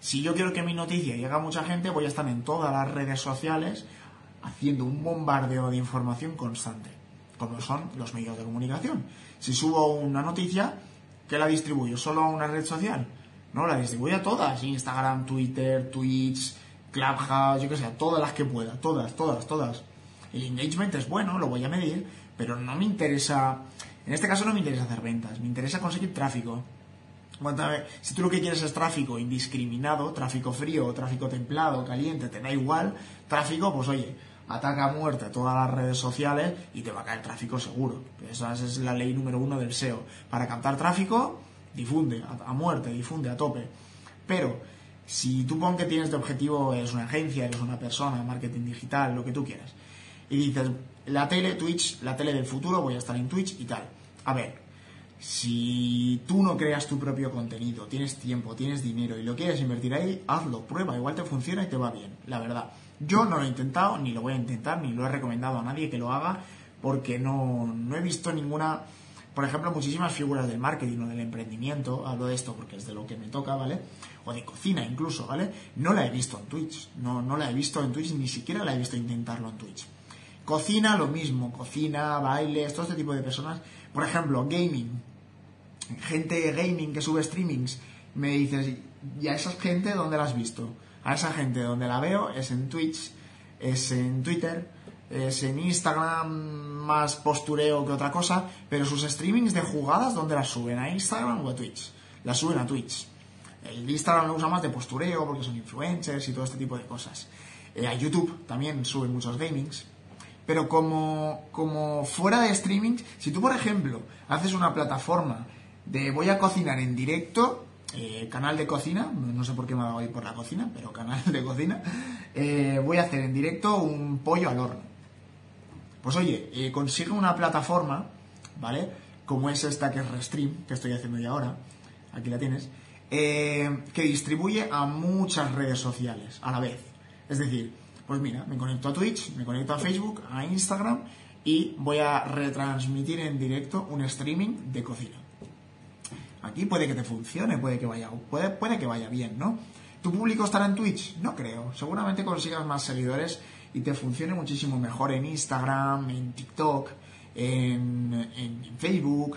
si yo quiero que mi noticia llegue a mucha gente, voy a estar en todas las redes sociales haciendo un bombardeo de información constante, como son los medios de comunicación. Si subo una noticia, ¿qué la distribuyo? ¿Solo a una red social? No, la distribuyo a todas. Instagram, Twitter, Twitch, Clubhouse, yo que sé, todas las que pueda. Todas, todas, todas. El engagement es bueno, lo voy a medir, pero no me interesa, en este caso no me interesa hacer ventas, me interesa conseguir tráfico. Si tú lo que quieres es tráfico indiscriminado, tráfico frío, tráfico templado, caliente, te da igual, tráfico, pues oye, ataca a muerte todas las redes sociales y te va a caer tráfico seguro. Esa es la ley número uno del SEO. Para captar tráfico, difunde a, muerte, difunde a tope. Pero si tú pon que tienes de objetivo, eres una agencia, eres una persona, marketing digital, lo que tú quieras, y dices, la tele, Twitch, la tele del futuro, voy a estar en Twitch y tal. A ver, si tú no creas tu propio contenido, tienes tiempo, tienes dinero y lo quieres invertir ahí, hazlo, prueba, igual te funciona y te va bien, la verdad. Yo no lo he intentado, ni lo voy a intentar, ni lo he recomendado a nadie que lo haga, porque no, no he visto ninguna, por ejemplo, muchísimas figuras del marketing o del emprendimiento, hablo de esto porque es de lo que me toca, ¿vale? O de cocina incluso, ¿vale? No la he visto en Twitch, no, no la he visto en Twitch, ni siquiera la he visto intentarlo en Twitch. Cocina, lo mismo, cocina, bailes, todo este tipo de personas. Por ejemplo, gaming, gente gaming que sube streamings, me dices, ¿y a esa gente dónde la has visto? A esa gente donde la veo es en Twitch, es en Twitter, es en Instagram, más postureo que otra cosa, pero sus streamings de jugadas, ¿dónde las suben? ¿A Instagram o a Twitch? Las suben a Twitch. El Instagram lo usa más de postureo porque son influencers y todo este tipo de cosas. Eh, a YouTube también suben muchos gamings. Pero como, como fuera de streaming, si tú, por ejemplo, haces una plataforma de voy a cocinar en directo, eh, canal de cocina, no sé por qué me ahí por la cocina, pero canal de cocina, eh, voy a hacer en directo un pollo al horno. Pues oye, eh, consigue una plataforma, ¿vale? Como es esta que es Restream, que estoy haciendo ya ahora, aquí la tienes, que distribuye a muchas redes sociales a la vez. Es decir, pues mira, me conecto a Twitch, me conecto a Facebook, a Instagram y voy a retransmitir en directo un streaming de cocina. Aquí puede que te funcione, puede que vaya, puede, puede que vaya bien, ¿no? ¿Tu público estará en Twitch? No creo. Seguramente consigas más seguidores y te funcione muchísimo mejor en Instagram, en TikTok, en, Facebook,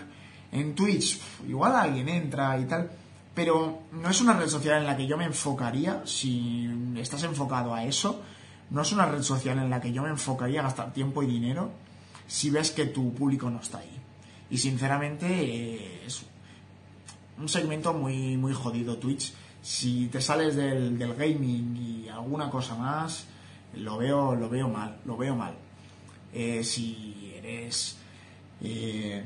en Twitch. Igual alguien entra y tal. Pero no es una red social en la que yo me enfocaría, si estás enfocado a eso, no es una red social en la que yo me enfocaría a gastar tiempo y dinero si ves que tu público no está ahí. Y sinceramente eh, es un segmento muy, muy jodido Twitch. Si te sales del, gaming y alguna cosa más, lo veo, lo veo mal, lo veo mal. Eh, si eres... Eh,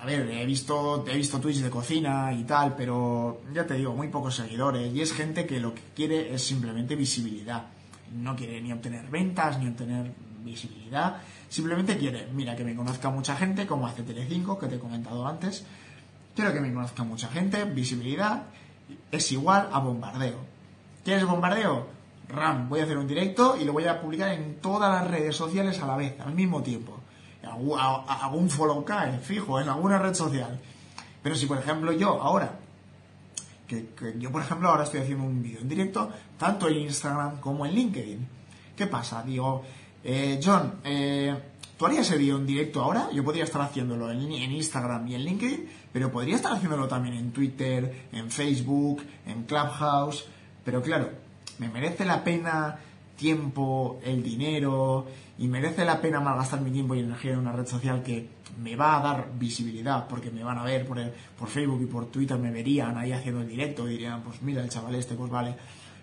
a ver, he visto, he visto Twitch de cocina y tal, pero ya te digo, muy pocos seguidores. Y es gente que lo que quiere es simplemente visibilidad. No quiere ni obtener ventas, ni obtener visibilidad. Simplemente quiere, mira, que me conozca mucha gente, como hace Telecinco, que te he comentado antes Quiero que me conozca mucha gente, visibilidad es igual a bombardeo. ¿Quieres bombardeo? RAM, voy a hacer un directo y lo voy a publicar en todas las redes sociales a la vez, al mismo tiempo. Un follow cae, fijo, en alguna red social. Pero si, por ejemplo, yo ahora, que, yo, por ejemplo, ahora estoy haciendo un vídeo en directo, tanto en Instagram como en LinkedIn. ¿Qué pasa? Digo, eh, John, eh, ¿Tú harías ese vídeo en directo ahora? Yo podría estar haciéndolo en, Instagram y en LinkedIn, pero podría estar haciéndolo también en Twitter, en Facebook, en Clubhouse. Pero claro, me merece la pena tiempo, el dinero, y merece la pena malgastar mi tiempo y energía en una red social que me va a dar visibilidad, porque me van a ver por, por Facebook y por Twitter, me verían ahí haciendo el directo y dirían, pues mira, el chaval este, pues vale.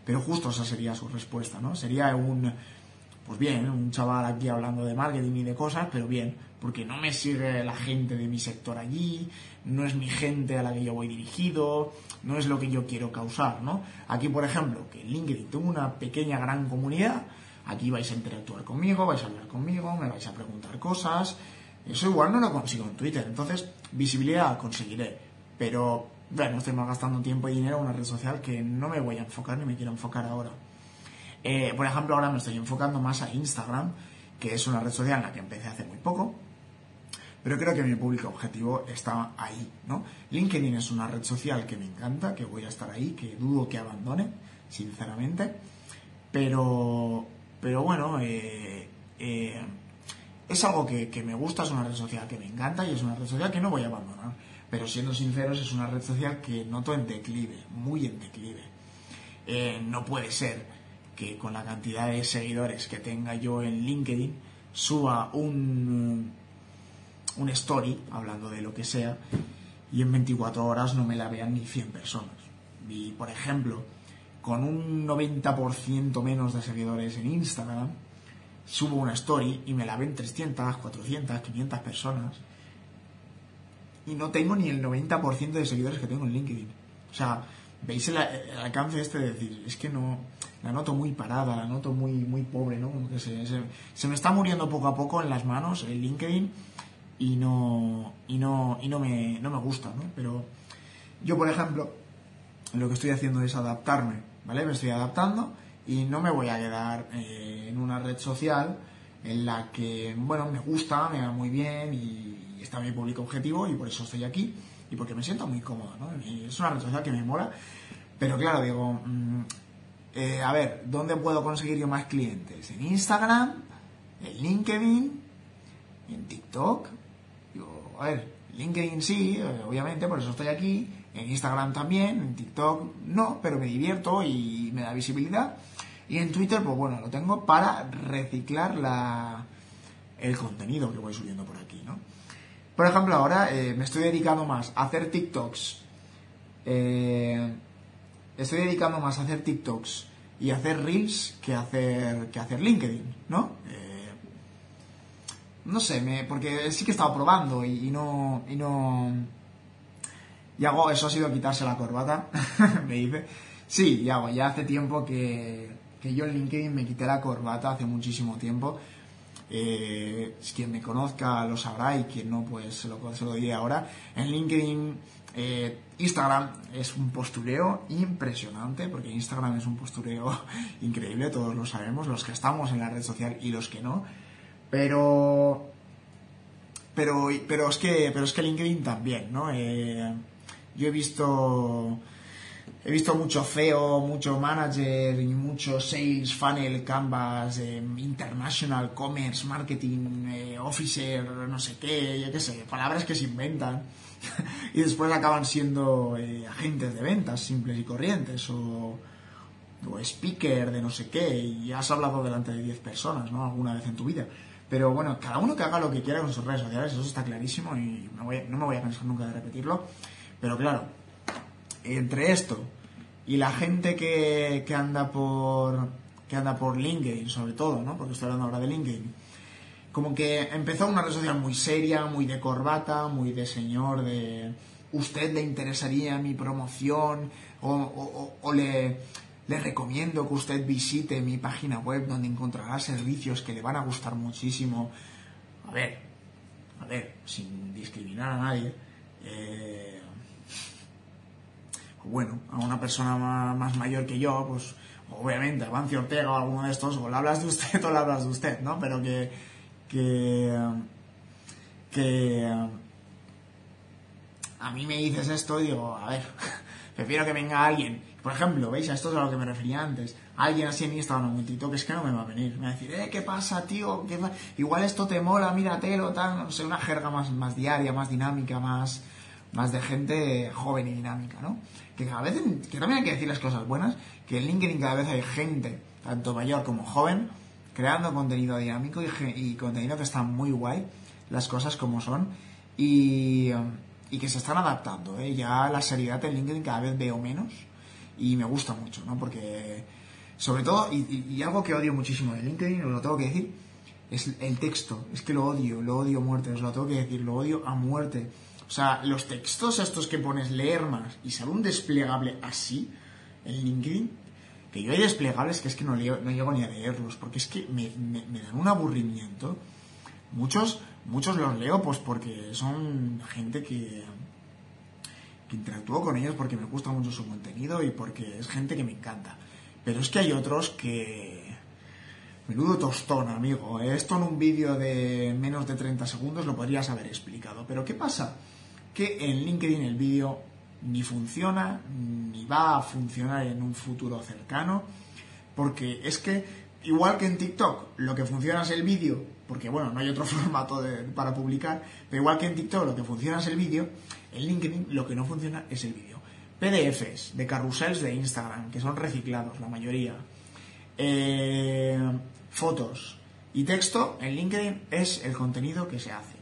Pero justo esa sería su respuesta, ¿no? Sería un pues bien, un chaval aquí hablando de marketing y de cosas, pero bien, porque no me sigue la gente de mi sector allí, no es mi gente a la que yo voy dirigido, no es lo que yo quiero causar, ¿no? Aquí, por ejemplo, que en LinkedIn tengo una pequeña gran comunidad, aquí vais a interactuar conmigo, vais a hablar conmigo, me vais a preguntar cosas, eso igual no lo consigo en Twitter, entonces visibilidad conseguiré, pero bueno, estoy gastando tiempo y dinero en una red social que no me voy a enfocar ni me quiero enfocar ahora. Eh, por ejemplo, ahora me estoy enfocando más a Instagram, que es una red social en la que empecé hace muy poco, pero creo que mi público objetivo está ahí, ¿no? LinkedIn es una red social que me encanta, que voy a estar ahí, que dudo que abandone, sinceramente, pero, pero bueno, eh, eh, es algo que, que, me gusta, es una red social que me encanta y es una red social que no voy a abandonar. Pero siendo sinceros, es una red social que noto en declive, muy en declive. no puede ser que con la cantidad de seguidores que tenga yo en LinkedIn suba un, un story hablando de lo que sea y en 24 horas no me la vean ni 100 personas. Y por ejemplo, con un 90% menos de seguidores en Instagram, subo una story y me la ven 300, 400, 500 personas y no tengo ni el 90% de seguidores que tengo en LinkedIn. O sea, veis el, alcance este de decir, es que no, la noto muy parada, la noto muy, muy pobre, ¿no? Como que se, se, me está muriendo poco a poco en las manos el LinkedIn y no, y no, y no me, no me gusta, ¿no? Pero yo, por ejemplo, lo que estoy haciendo es adaptarme, ¿vale? Me estoy adaptando y no me voy a quedar eh, en una red social en la que, bueno, me gusta, me va muy bien y está mi público objetivo y por eso estoy aquí y porque me siento muy cómodo, ¿no? Es una red que me mola, pero claro, digo, mm, eh, a ver, ¿dónde puedo conseguir yo más clientes? ¿En Instagram? ¿En LinkedIn? ¿En TikTok? Digo, a ver, LinkedIn sí, eh, obviamente, por eso estoy aquí. En Instagram también, en TikTok no, pero me divierto y me da visibilidad. Y en Twitter, pues bueno, lo tengo para reciclar la, el contenido que voy subiendo por aquí, ¿no? Por ejemplo, ahora eh, me estoy dedicando más a hacer TikToks. Eh, estoy dedicando más a hacer TikToks y hacer Reels que hacer, que hacer LinkedIn, ¿no? Eh, no sé, me, porque sí que he estado probando y, no... Y no y hago, eso ha sido quitarse la corbata, <laughs> me dice. Sí, ya, ya hace tiempo que, que yo en LinkedIn me quité la corbata, hace muchísimo tiempo. Eh, quien me conozca lo sabrá y quien no, pues se lo, se diré ahora. En LinkedIn eh, Instagram es un postureo impresionante, porque Instagram es un postureo <laughs> increíble, todos lo sabemos, los que estamos en la red social y los que no. Pero. Pero, pero, es, que, pero es que LinkedIn también, ¿no? Eh, yo he visto. He visto mucho feo, mucho manager y mucho sales, funnel, canvas, international commerce, marketing, officer, no sé qué, yo qué sé, palabras que se inventan <laughs> y después acaban siendo eh, agentes de ventas simples y corrientes o, o, speaker de no sé qué y has hablado delante de 10 personas, ¿no? Alguna vez en tu vida. Pero bueno, cada uno que haga lo que quiera con sus redes sociales, eso está clarísimo y no, no me voy a cansar nunca de repetirlo. Pero claro, entre esto y la gente que, que anda por que anda por LinkedIn sobre todo, ¿no? Porque estoy hablando ahora de LinkedIn como que empezó una red social muy seria, muy de corbata, muy de señor, de usted le interesaría mi promoción o, le, le, recomiendo que usted visite mi página web donde encontrará servicios que le van a gustar muchísimo. A ver, a ver, sin discriminar a nadie. Eh, bueno, a una persona más, mayor que yo, pues obviamente, Avancio Ortega o alguno de estos, o le hablas de usted <laughs> o le hablas de usted, ¿no? Pero que que, que a mí me dices esto digo, a ver, <laughs> prefiero que venga alguien. Por ejemplo, ¿veis? A esto es a lo que me refería antes. Alguien así en Instagram, un momentito, que es que no me va a venir. Me va a decir, eh, ¿qué pasa, tío? Igual esto te mola, míratelo, tal. No sé, una jerga más, más diaria, más dinámica, más, más de gente joven y dinámica, ¿no? Que cada vez, que también hay que decir las cosas buenas, que en LinkedIn cada vez hay gente, tanto mayor como joven, creando contenido dinámico y, contenido que está muy guay, las cosas como son, y, que se están adaptando. ¿eh? Ya la seriedad en LinkedIn cada vez veo menos y me gusta mucho, ¿no? Porque, sobre todo, y, algo que odio muchísimo de LinkedIn, os lo tengo que decir, es el texto. Es que lo odio, lo odio a muerte, os lo tengo que decir, lo odio a muerte. O sea, los textos estos que pones leer más y sale un desplegable así en LinkedIn, que yo hay desplegables que es que no, no llego ni a leerlos, porque es que me, dan un aburrimiento. Muchos, muchos los leo pues porque son gente que, que interactúo con ellos porque me gusta mucho su contenido y porque es gente que me encanta. Pero es que hay otros que... Menudo tostón, amigo. Esto en un vídeo de menos de 30 segundos lo podrías haber explicado. Pero ¿qué pasa? Que en LinkedIn el vídeo ni funciona, ni va a funcionar en un futuro cercano, porque es que, igual que en TikTok, lo que funciona es el vídeo, porque bueno, no hay otro <laughs> formato para publicar, pero igual que en TikTok lo que funciona es el vídeo, en LinkedIn lo que no funciona es el vídeo. PDFs de carrusels de Instagram, que son reciclados, la mayoría. Eh, fotos y texto en LinkedIn es el contenido que se hace.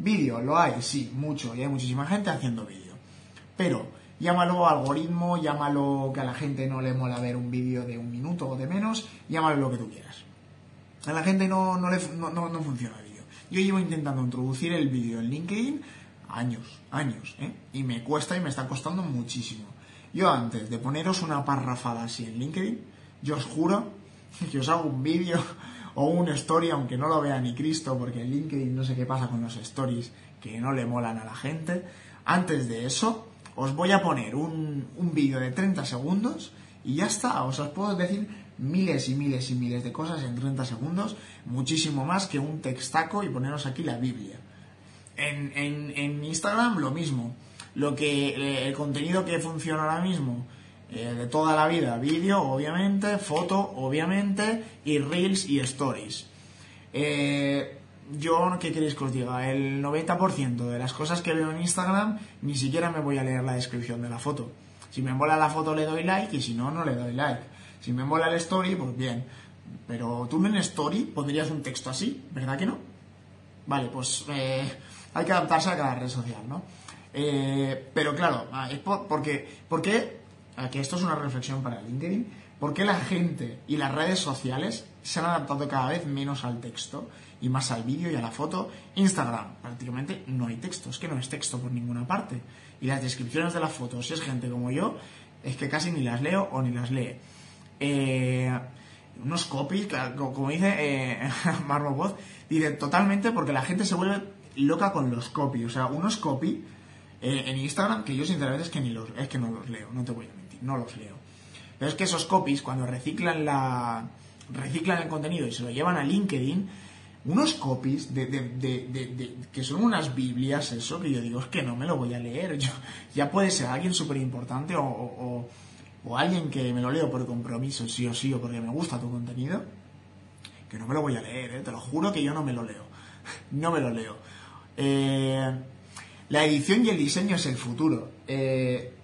Vídeo, lo hay, sí, mucho, y hay muchísima gente haciendo vídeo. Pero llámalo algoritmo, llámalo que a la gente no le mola ver un vídeo de un minuto o de menos, llámalo lo que tú quieras. A la gente no, no, le, no, funciona el vídeo. Yo llevo intentando introducir el vídeo en LinkedIn años, años, ¿eh? Y me cuesta y me está costando muchísimo. Yo antes de poneros una parrafada así en LinkedIn, yo os juro <laughs> que os hago un vídeo o una story, aunque no lo vea ni Cristo, porque en LinkedIn no sé qué pasa con los stories que no le molan a la gente. Antes de eso, os voy a poner un, vídeo de 30 segundos y ya está, os, os puedo decir miles y miles y miles de cosas en 30 segundos, muchísimo más que un textaco y poneros aquí la Biblia. En, en, en Instagram lo mismo. Lo que eh, el contenido que funciona ahora mismo eh, de toda la vida, vídeo, obviamente, foto, obviamente, y reels y stories. Eh, yo, ¿qué queréis que os diga? El 90% de las cosas que veo en Instagram ni siquiera me voy a leer la descripción de la foto. Si me mola la foto le doy like y si no, no le doy like. Si me mola el story, pues bien. Pero tú en story pondrías un texto así, ¿verdad que no? Vale, pues eh, hay que adaptarse a cada red social, ¿no? Eh, pero claro, ah, es por, porque, porque, aquí esto es una reflexión para LinkedIn, ¿por qué la gente y las redes sociales se han adaptado cada vez menos al texto y más al vídeo y a la foto? Instagram, prácticamente no hay texto, es que no es texto por ninguna parte. Y las descripciones de las fotos, si es gente como yo, es que casi ni las leo o ni las lee. Eh, unos copies, como dice eh, <laughs> Marmo dice totalmente porque la gente se vuelve loca con los copies. O sea, unos copies eh, en Instagram que yo sinceramente es que ni los, es que no los leo, no te voy a no los leo. Pero es que esos copies, cuando reciclan la reciclan el contenido y se lo llevan a LinkedIn, unos copies de, de, de, que son unas Biblias, eso, que yo digo, es que no me lo voy a leer. <laughs> Yo, ya puede ser alguien súper importante o, o, alguien que me lo leo por compromiso, sí o sí, o porque me gusta tu contenido, que no me lo voy a leer, ¿eh? te lo juro que yo no me lo leo. <laughs> no me lo leo. Eh, la edición y el diseño es el futuro. Eh,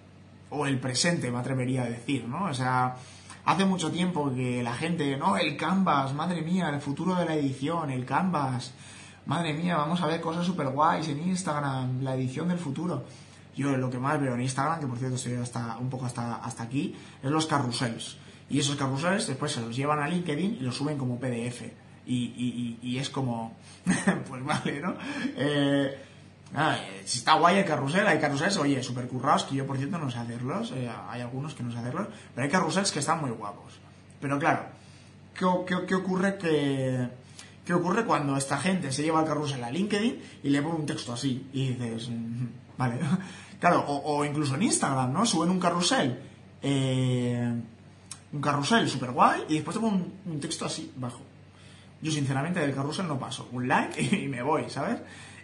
o el presente, me atrevería a decir, ¿no? O sea, hace mucho tiempo que la gente, no, el canvas, madre mía, el futuro de la edición, el canvas, madre mía, vamos a ver cosas super guays en Instagram, la edición del futuro. Yo lo que más veo en Instagram, que por cierto estoy hasta un poco hasta, hasta aquí, es los carrusels. Y esos carrusels después se los llevan a LinkedIn y los suben como PDF. Y, y, es como, <laughs> pues vale, ¿no? Eh, Ah, si está guay el carrusel, hay carrusels, oye, super currados, que yo por cierto no sé hacerlos, eh, hay algunos que no sé hacerlos, pero hay carrusels que están muy guapos. Pero claro, ¿qué, qué, ocurre que... ¿Qué ocurre cuando esta gente se lleva el carrusel a LinkedIn y le pone un texto así? Y dices, mm, vale. Claro, o, incluso en Instagram, ¿no? Suben un carrusel, eh, un carrusel super guay y después te ponen un, texto así, bajo. Yo sinceramente del carrusel no paso. Un like <laughs> y me voy, ¿sabes?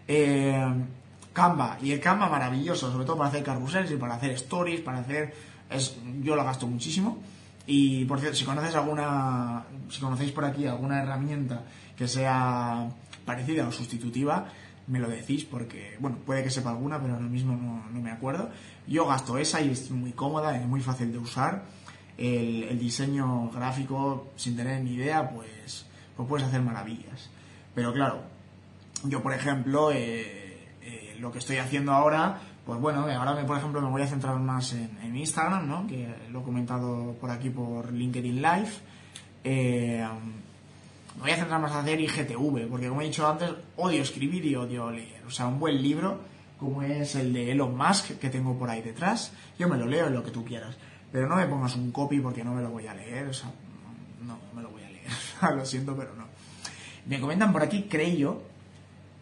Eh, Canva, y el Canva maravilloso, sobre todo para hacer carrusels y para hacer stories, para hacer... Es, yo lo gasto muchísimo. Y por cierto, si conoces alguna, si conocéis por aquí alguna herramienta que sea parecida o sustitutiva, me lo decís porque, bueno, puede que sepa alguna, pero ahora mismo no, me acuerdo. Yo gasto esa y es muy cómoda, es muy fácil de usar. El, diseño gráfico, sin tener ni idea, pues, pues puedes hacer maravillas. Pero claro, yo por ejemplo, eh, lo que estoy haciendo ahora, pues bueno, ahora me, por ejemplo me voy a centrar más en, Instagram, ¿no? que lo he comentado por aquí por LinkedIn Live. Eh, me voy a centrar más en hacer IGTV, porque como he dicho antes, odio escribir y odio leer. O sea, un buen libro, como es el de Elon Musk, que tengo por ahí detrás, yo me lo leo en lo que tú quieras. Pero no me pongas un copy porque no me lo voy a leer, o sea, no, no me lo voy a leer. <laughs> lo siento, pero no. Me comentan por aquí, creo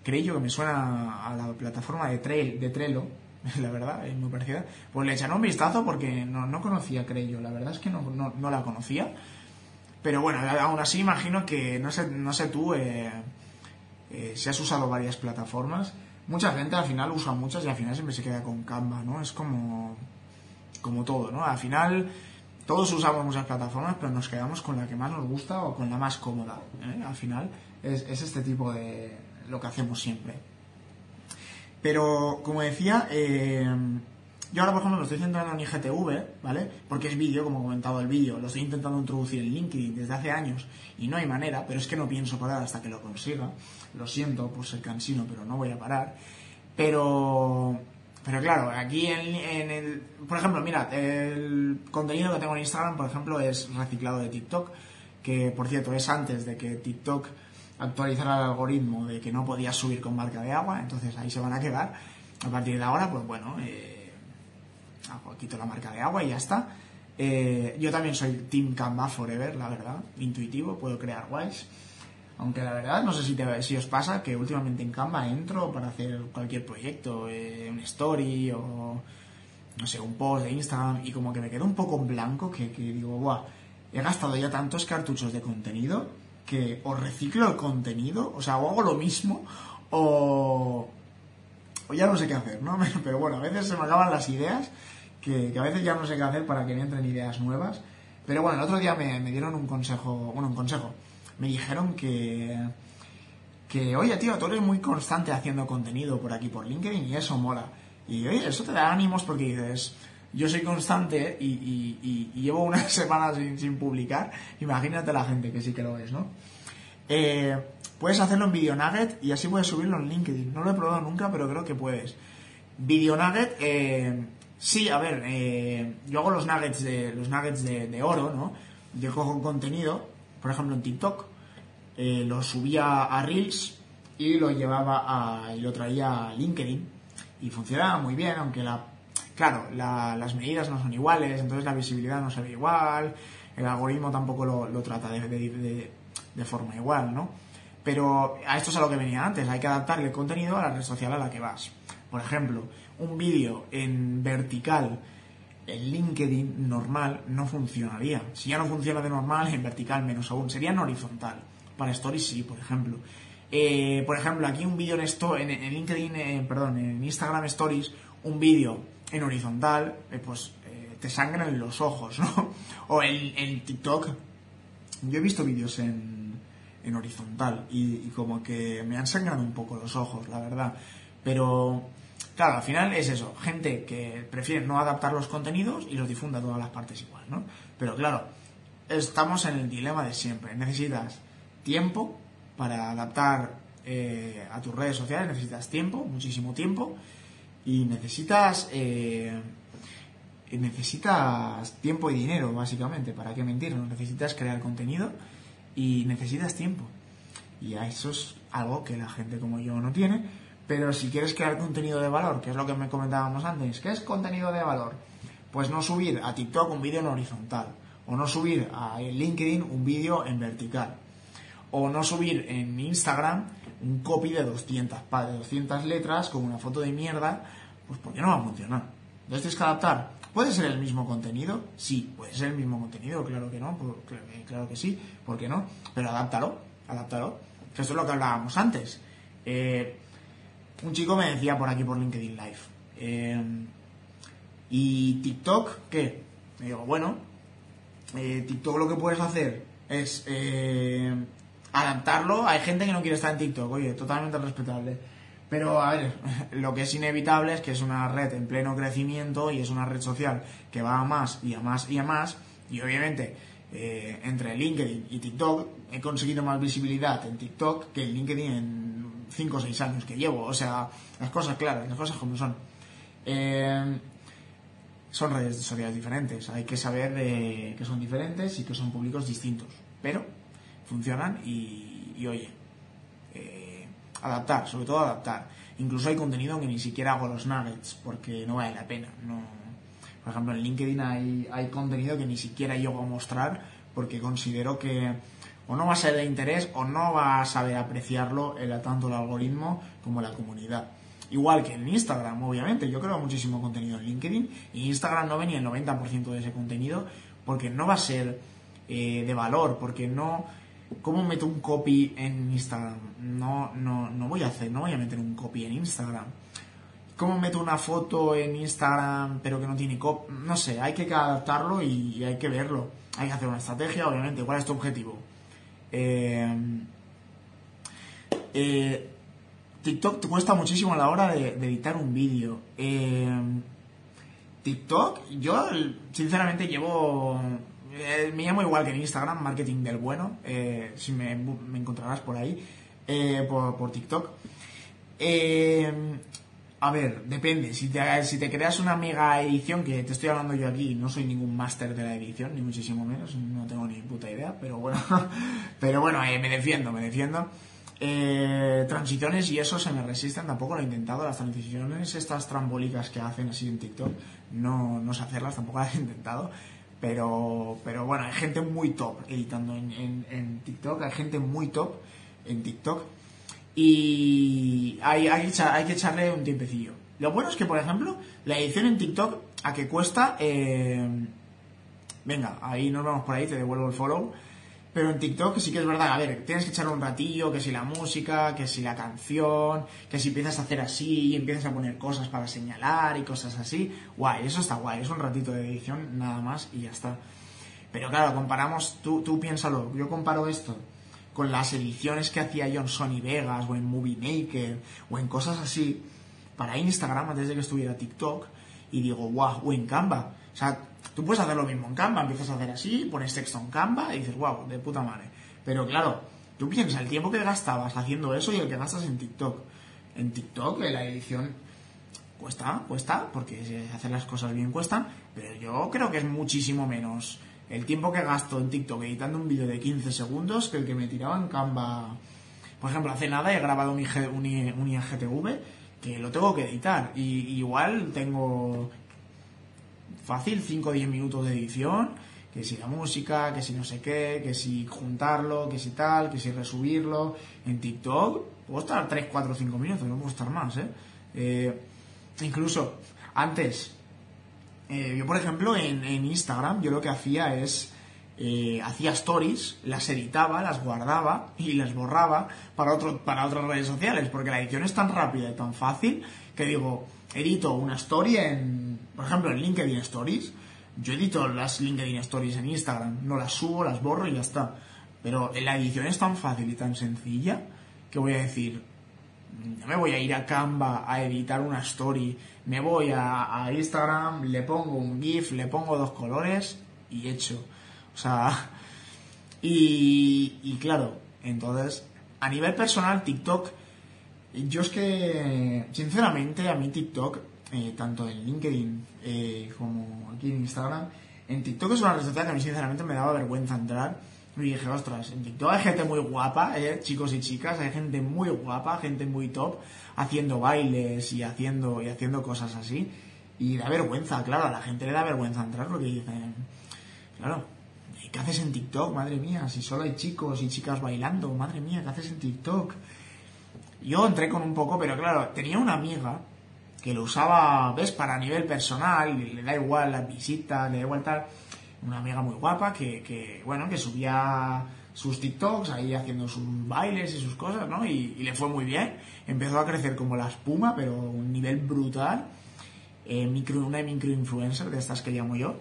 Creo que me suena a la plataforma de, de Trello, <laughs> la verdad, es muy parecida. Pues le echaré un vistazo porque no, no conocía Crello, la verdad es que no, no, la conocía. Pero bueno, aún así imagino que, no sé, no sé tú, eh, eh, si has usado varias plataformas, mucha gente al final usa muchas y al final siempre se queda con Canva, ¿no? Es como, como todo, ¿no? Al final todos usamos muchas plataformas, pero nos quedamos con la que más nos gusta o con la más cómoda. ¿eh? Al final es este tipo de, lo que hacemos siempre. Pero, como decía, eh, yo ahora, por ejemplo, lo estoy centrando en IGTV, ¿vale? Porque es vídeo, como he comentado el vídeo, lo estoy intentando introducir en LinkedIn desde hace años y no hay manera, pero es que no pienso parar hasta que lo consiga. Lo siento por ser cansino, pero no voy a parar. Pero, pero claro, aquí en, en el... Por ejemplo, mirad, el contenido que tengo en Instagram, por ejemplo, es reciclado de TikTok, que por cierto es antes de que TikTok actualizar el algoritmo de que no podías subir con marca de agua, entonces ahí se van a quedar. A partir de ahora, pues bueno, eh, quito la marca de agua y ya está. Eh, yo también soy Team Canva Forever, la verdad, intuitivo, puedo crear guays. Aunque la verdad, no sé si, si os pasa que últimamente en Canva entro para hacer cualquier proyecto, eh, un story o no sé, un post de Instagram y como que me quedo un poco en blanco que, que digo, guau, he gastado ya tantos cartuchos de contenido que o reciclo el contenido, o sea, o hago lo mismo, o, o ya no sé qué hacer, ¿no? <laughs> Pero bueno, a veces se me acaban las ideas, que, a veces ya no sé qué hacer para que me entren ideas nuevas. Pero bueno, el otro día me, me dieron un consejo, bueno, un consejo. Me dijeron que, que, oye, tío, tú eres muy constante haciendo contenido por aquí, por LinkedIn, y eso mola. Y oye, eso te da ánimos porque dices, yo soy constante y, llevo unas <laughs> semanas sin, publicar. Imagínate la gente que sí que lo es, ¿no? Eh, puedes hacerlo en Video Nugget y así puedes subirlo en LinkedIn. No lo he probado nunca, pero creo que puedes. Video Nugget, eh, sí, a ver, eh, yo hago los nuggets de los nuggets de, oro, ¿no? Yo cojo contenido, por ejemplo en TikTok, lo subía a Reels y lo llevaba y lo traía a LinkedIn y funcionaba muy bien, aunque la Claro, las medidas no son iguales, entonces la visibilidad no se ve igual, el algoritmo tampoco lo, trata de, forma igual, ¿no? Pero a esto es a lo que venía antes, hay que adaptar el contenido a la red social a la que vas. Por ejemplo, un vídeo en vertical en LinkedIn normal no funcionaría. Si ya no funciona de normal, en vertical menos aún. Sería en horizontal. Para Stories sí, por ejemplo. Eh, por ejemplo, aquí un vídeo en, en, LinkedIn, eh, perdón, en Instagram Stories, un vídeo en horizontal, eh, pues eh, te sangran los ojos, ¿no? <laughs> O en, TikTok. Yo he visto vídeos en, en horizontal y, como que me han sangrado un poco los ojos, la verdad. Pero, claro, al final es eso, gente que prefiere no adaptar los contenidos y los difunda a todas las partes igual, ¿no? Pero claro, estamos en el dilema de siempre. Necesitas tiempo para adaptar eh, a tus redes sociales, necesitas tiempo, muchísimo tiempo y necesitas eh, necesitas tiempo y dinero básicamente. Para qué mentirnos necesitas crear contenido y necesitas tiempo. Y eso es algo que la gente como yo no tiene. Pero si quieres crear contenido de valor que es lo que me comentábamos antes ¿qué es contenido de valor? pues no subir a TikTok un vídeo en horizontal o no subir a LinkedIn un vídeo en vertical o no subir en Instagram un copy de 200, de 200 letras con una foto de mierda, pues porque no va a funcionar. Entonces tienes que adaptar. ¿Puede ser el mismo contenido? Sí, puede ser el mismo contenido, claro que no, claro, que sí, ¿por qué no? Pero adáptalo, adáptalo. Esto es lo que hablábamos antes. Eh, un chico me decía por aquí por LinkedIn Live. Eh, ¿Y TikTok qué? Me digo, bueno, eh, TikTok lo que puedes hacer es adaptarlo. Hay gente que no quiere estar en TikTok, oye, totalmente respetable. Pero, a ver, <laughs> lo que es inevitable es que es una red en pleno crecimiento y es una red social que va a más y a más y a más. Y obviamente, eh, entre LinkedIn y TikTok, he conseguido más visibilidad en TikTok que en LinkedIn en 5 o 6 años que llevo. O sea, las cosas claras, las cosas como son. Eh, son redes sociales diferentes. Hay que saber que son diferentes y que son públicos distintos. Pero funcionan y, oye, eh, adaptar, sobre todo adaptar. Incluso hay contenido que ni siquiera hago los nuggets porque no vale la pena. No, por ejemplo, en LinkedIn hay, hay contenido que ni siquiera llego a mostrar porque considero que o no va a ser de interés o no va a saber apreciarlo tanto el algoritmo como la comunidad. Igual que en Instagram, obviamente. Yo creo muchísimo contenido en LinkedIn y Instagram no ve ni el 90% de ese contenido porque no va a ser eh, de valor, porque no ¿Cómo meto un copy en Instagram? No, no, no voy a hacer, no voy a meter un copy en Instagram. ¿Cómo meto una foto en Instagram pero que no tiene copy? No sé, hay que adaptarlo y hay que verlo. Hay que hacer una estrategia, obviamente. ¿Cuál es tu objetivo? Eh, eh, TikTok te cuesta muchísimo a la hora de, editar un vídeo. Eh, TikTok, yo sinceramente llevo eh, me llamo igual que en Instagram, Marketing del Bueno, eh, si me, encontrarás por ahí, eh, por, TikTok. a ver, depende, si te, si te creas una mega edición, que te estoy hablando yo aquí, no soy ningún máster de la edición, ni muchísimo menos, no tengo ni puta idea, pero bueno, <laughs> pero bueno, me defiendo, me defiendo. transiciones y eso se me resisten, tampoco lo he intentado. Las transiciones, estas trambólicas que hacen así en TikTok, no, no sé hacerlas, tampoco las he intentado. Pero, pero bueno, hay gente muy top editando en, en, TikTok, hay gente muy top en TikTok y hay, hay, que echarle un tiempecillo. Lo bueno es que, por ejemplo, la edición en TikTok, a que cuesta, eh, venga, ahí nos vamos por ahí, te devuelvo el follow. Pero en TikTok sí que es verdad, a ver, tienes que echar un ratillo, que si la música, que si la canción, que si empiezas a hacer así y empiezas a poner cosas para señalar y cosas así, guay, eso está guay, es un ratito de edición nada más y ya está. Pero claro, comparamos, tú, tú piénsalo, yo comparo esto con las ediciones que hacía yo en Sony Vegas o en Movie Maker o en cosas así para Instagram antes de que estuviera TikTok y digo, wow, o en Canva. O sea, tú puedes hacer lo mismo en Canva, empiezas a hacer así, pones texto en Canva y dices, wow, de puta madre. Pero claro, tú piensas el tiempo que gastabas haciendo eso y el que gastas en TikTok. En TikTok la edición cuesta, cuesta, porque hacer las cosas bien cuesta, pero yo creo que es muchísimo menos el tiempo que gasto en TikTok editando un vídeo de 15 segundos que el que me tiraba en Canva. Por ejemplo, hace nada he grabado un, IGTV que lo tengo que editar. Y, igual tengo fácil 5 o 10 minutos de edición. Que si la música, que si no sé qué, que si juntarlo, que si tal, que si resubirlo. En TikTok puedo estar 3, 4, 5 minutos, no puedo estar más, ¿eh? eh incluso antes eh, yo, por ejemplo, en, Instagram, yo lo que hacía es. Eh, hacía stories, las editaba, las guardaba y las borraba para, otro, para otras redes sociales, porque la edición es tan rápida y tan fácil que digo, edito una story en, por ejemplo, en LinkedIn Stories. Yo edito las LinkedIn Stories en Instagram, no las subo, las borro y ya está. Pero la edición es tan fácil y tan sencilla que voy a decir, no me voy a ir a Canva a editar una story, me voy a, Instagram, le pongo un GIF, le pongo dos colores y hecho. O sea, <laughs> y, claro, entonces, a nivel personal, TikTok, yo es que, sinceramente, a mí TikTok, eh, tanto en LinkedIn eh, como aquí en Instagram, en TikTok es una red social que a mí sinceramente me daba vergüenza entrar y dije, ostras, en TikTok hay gente muy guapa, ¿eh? chicos y chicas, hay gente muy guapa, gente muy top, haciendo bailes y haciendo, y haciendo cosas así. Y da vergüenza, claro, a la gente le da vergüenza entrar porque dicen, claro, ¿qué haces en TikTok? Madre mía, si solo hay chicos y chicas bailando, madre mía, ¿qué haces en TikTok? Yo entré con un poco, pero claro, tenía una amiga que lo usaba, ves, para nivel personal, le da igual las visitas, le da igual tal una amiga muy guapa que, bueno, que subía sus TikToks ahí haciendo sus bailes y sus cosas, ¿no? Y, le fue muy bien. Empezó a crecer como la espuma, pero un nivel brutal. Eh, micro, una microinfluencer de estas que llamo yo.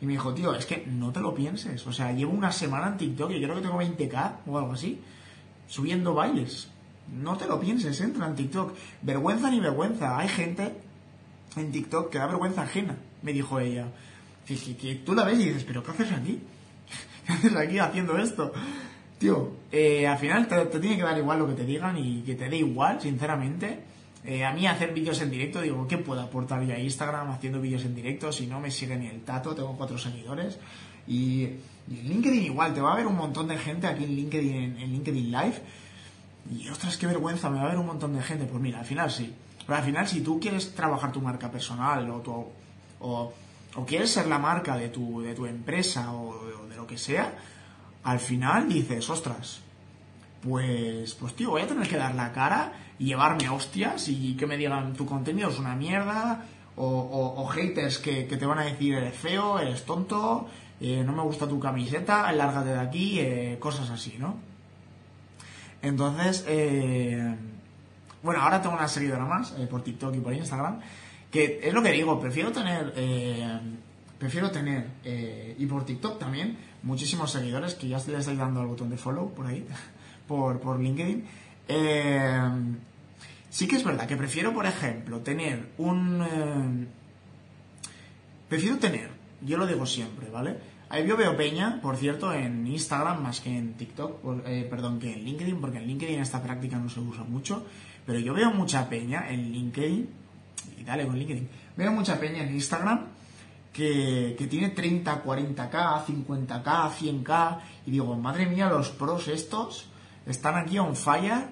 Y me dijo, tío, es que no te lo pienses. O sea, llevo una semana en TikTok y creo que tengo 20k o algo así, subiendo bailes. No te lo pienses, entra en TikTok. Vergüenza ni vergüenza. Hay gente en TikTok que da vergüenza ajena, me dijo ella que, tú la ves y dices, pero ¿qué haces aquí? <laughs> ¿Qué haces aquí haciendo esto? Tío, eh, al final te, tiene que dar igual lo que te digan y que te dé igual, sinceramente. Eh, a mí hacer vídeos en directo, digo, ¿qué puedo aportar yo a Instagram haciendo vídeos en directo? Si no me sigue ni el tato, tengo cuatro seguidores. Y, en LinkedIn igual, te va a ver un montón de gente aquí en LinkedIn, en, LinkedIn Live. Y ostras, qué vergüenza, me va a ver un montón de gente. Pues mira, al final sí. Pero al final, si tú quieres trabajar tu marca personal o, tu, o o quieres ser la marca de tu, de tu empresa o, de lo que sea, al final dices, ostras, pues, pues tío, voy a tener que dar la cara y llevarme hostias y que me digan tu contenido es una mierda o, haters que, te van a decir eres feo, eres tonto, eh, no me gusta tu camiseta, lárgate de aquí, eh, cosas así, ¿no? Entonces, eh, bueno, ahora tengo una seguidora más por TikTok y por Instagram que es lo que digo, prefiero tener, eh, prefiero tener, eh, y por TikTok también, muchísimos seguidores, que ya les estoy dando al botón de follow por ahí, <laughs> por, por LinkedIn. Eh, sí que es verdad que prefiero, por ejemplo, tener un... prefiero tener, yo lo digo siempre, ¿vale? Yo veo peña, por cierto, en Instagram más que en TikTok, perdón, que en LinkedIn, porque en LinkedIn esta práctica no se usa mucho, pero yo veo mucha peña en LinkedIn y dale con LinkedIn. Veo mucha peña en Instagram que, tiene 30, 40k, 50k, 100k y digo, madre mía, los pros estos están aquí on fire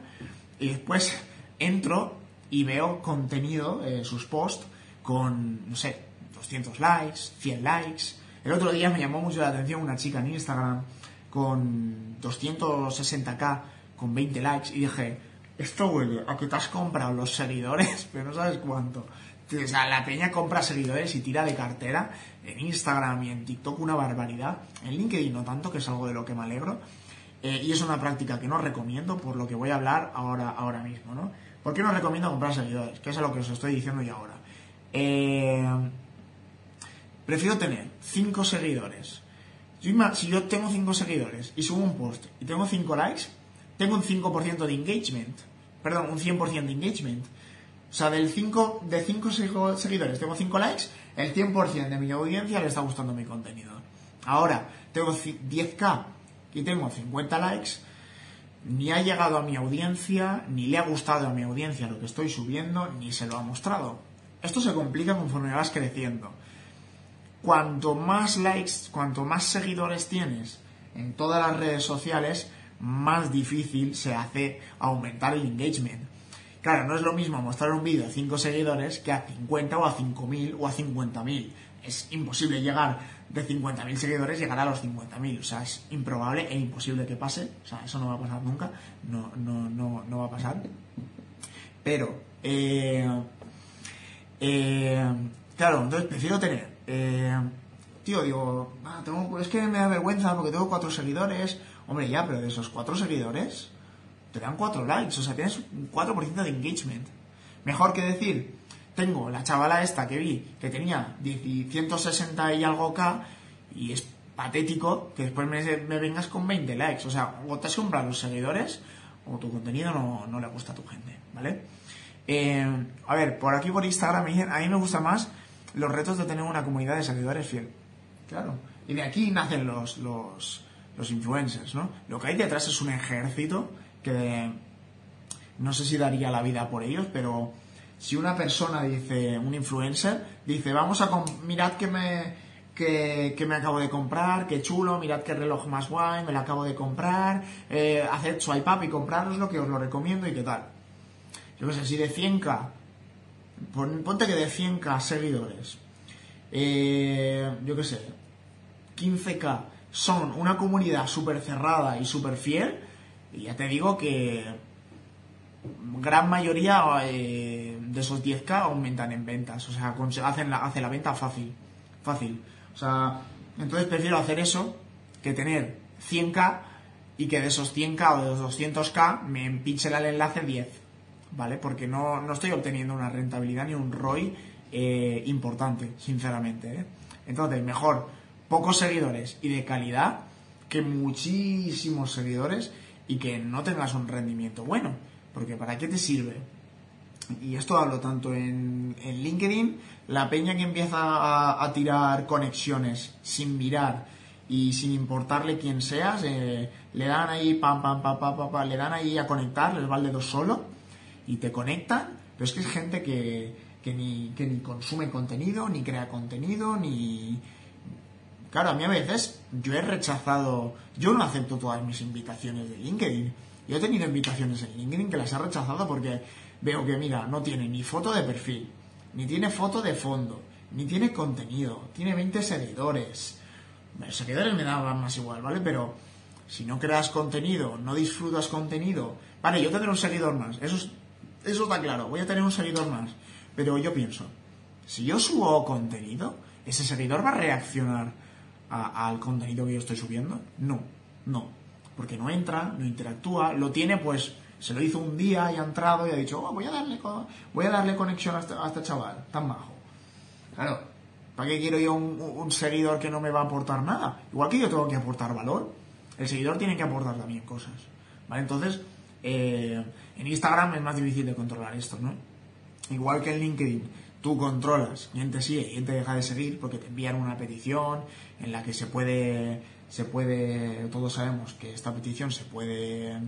y después entro y veo contenido, eh, sus posts con, no sé, 200 likes, 100 likes. El otro día me llamó mucho la atención una chica en Instagram con 260k, con 20 likes y dije, esto huele a que te has comprado los seguidores, <laughs> pero no sabes cuánto. O sea, la peña compra seguidores y tira de cartera en Instagram y en TikTok una barbaridad. En LinkedIn no tanto, que es algo de lo que me alegro. Eh, y es una práctica que no recomiendo, por lo que voy a hablar ahora, ahora mismo, ¿no? ¿Por qué no recomiendo comprar seguidores? Que es lo que os estoy diciendo yo ahora. Eh, prefiero tener 5 seguidores. Si yo tengo 5 seguidores y subo un post y tengo 5 likes, tengo un 5% de engagement. Perdón, un 100% de engagement. O sea, del 5, de 5 seguidores tengo 5 likes, el 100% de mi audiencia le está gustando mi contenido. Ahora, tengo 10k y tengo 50 likes, ni ha llegado a mi audiencia, ni le ha gustado a mi audiencia lo que estoy subiendo, ni se lo ha mostrado. Esto se complica conforme vas creciendo. Cuanto más likes, cuanto más seguidores tienes en todas las redes sociales, más difícil se hace aumentar el engagement. Claro, no es lo mismo mostrar un vídeo a 5 seguidores que a 50 o a 5.000 o a 50.000. Es imposible llegar de 50.000 seguidores, llegar a los 50.000. O sea, es improbable e imposible que pase. O sea, eso no va a pasar nunca. No, no, no, no va a pasar. Pero, eh, eh, claro, entonces prefiero tener... Eh, tío, digo, ah, tengo, es que me da vergüenza porque tengo cuatro seguidores. Hombre, ya, pero de esos cuatro seguidores, te dan 4 likes, o sea, tienes un 4% de engagement. Mejor que decir, tengo la chavala esta que vi, que tenía 160 y algo K, y es patético que después me, vengas con 20 likes. O sea, o te has los seguidores, o tu contenido no, le gusta a tu gente, ¿vale? Eh, a ver, por aquí por Instagram, a mí me gusta más los retos de tener una comunidad de seguidores fiel. Claro. Y de aquí nacen los, los, los influencers, ¿no? Lo que hay detrás es un ejército que no sé si daría la vida por ellos, pero si una persona dice, un influencer, dice, vamos a, mirad que me, que, me acabo de comprar, qué chulo, mirad qué reloj más guay, me lo acabo de comprar, eh, haced swipe up y compraroslo, que os lo recomiendo y qué tal. Yo qué sé, si de 100k, ponte que de 100k seguidores, eh, yo qué sé, 15k son una comunidad súper cerrada y súper fiel, y ya te digo que gran mayoría eh, de esos 10k aumentan en ventas. O sea, hacen la, hace la venta fácil. Fácil. O sea, entonces prefiero hacer eso que tener 100k y que de esos 100k o de los 200k me pinche el enlace 10. ¿Vale? Porque no, no estoy obteniendo una rentabilidad ni un ROI eh, importante, sinceramente. ¿eh? Entonces, mejor pocos seguidores y de calidad que muchísimos seguidores y que no tengas un rendimiento bueno. Porque ¿para qué te sirve? Y esto hablo tanto en, LinkedIn, la peña que empieza a, tirar conexiones sin mirar y sin importarle quién seas, eh, le dan ahí pam, pam, pam, pam, pam, le dan ahí a conectar, les va el dedo solo y te conectan, pero es que es gente que, que, ni, que ni consume contenido, ni crea contenido, ni, Claro, a mí a veces yo he rechazado, yo no acepto todas mis invitaciones de LinkedIn. Yo he tenido invitaciones en LinkedIn que las he rechazado porque veo que, mira, no tiene ni foto de perfil, ni tiene foto de fondo, ni tiene contenido, tiene 20 seguidores. Los seguidores me daban más igual, ¿vale? Pero si no creas contenido, no disfrutas contenido, vale, yo tendré un seguidor más, eso, eso está claro, voy a tener un seguidor más. Pero yo pienso, si yo subo contenido, ese seguidor va a reaccionar al contenido que yo estoy subiendo? No, no. Porque no entra, no interactúa, lo tiene pues, se lo hizo un día y ha entrado y ha dicho, oh, voy, a darle, voy a darle conexión este, a este, chaval, tan bajo. Claro, ¿para qué quiero yo un, seguidor que no me va a aportar nada? Igual que yo tengo que aportar valor, el seguidor tiene que aportar también cosas. ¿Vale? Entonces, eh, en Instagram es más difícil de controlar esto, ¿no? Igual que en LinkedIn tú controlas quién te sigue y quién te deja de seguir porque te envían una petición en la que se puede, se puede, todos sabemos que esta petición se puede,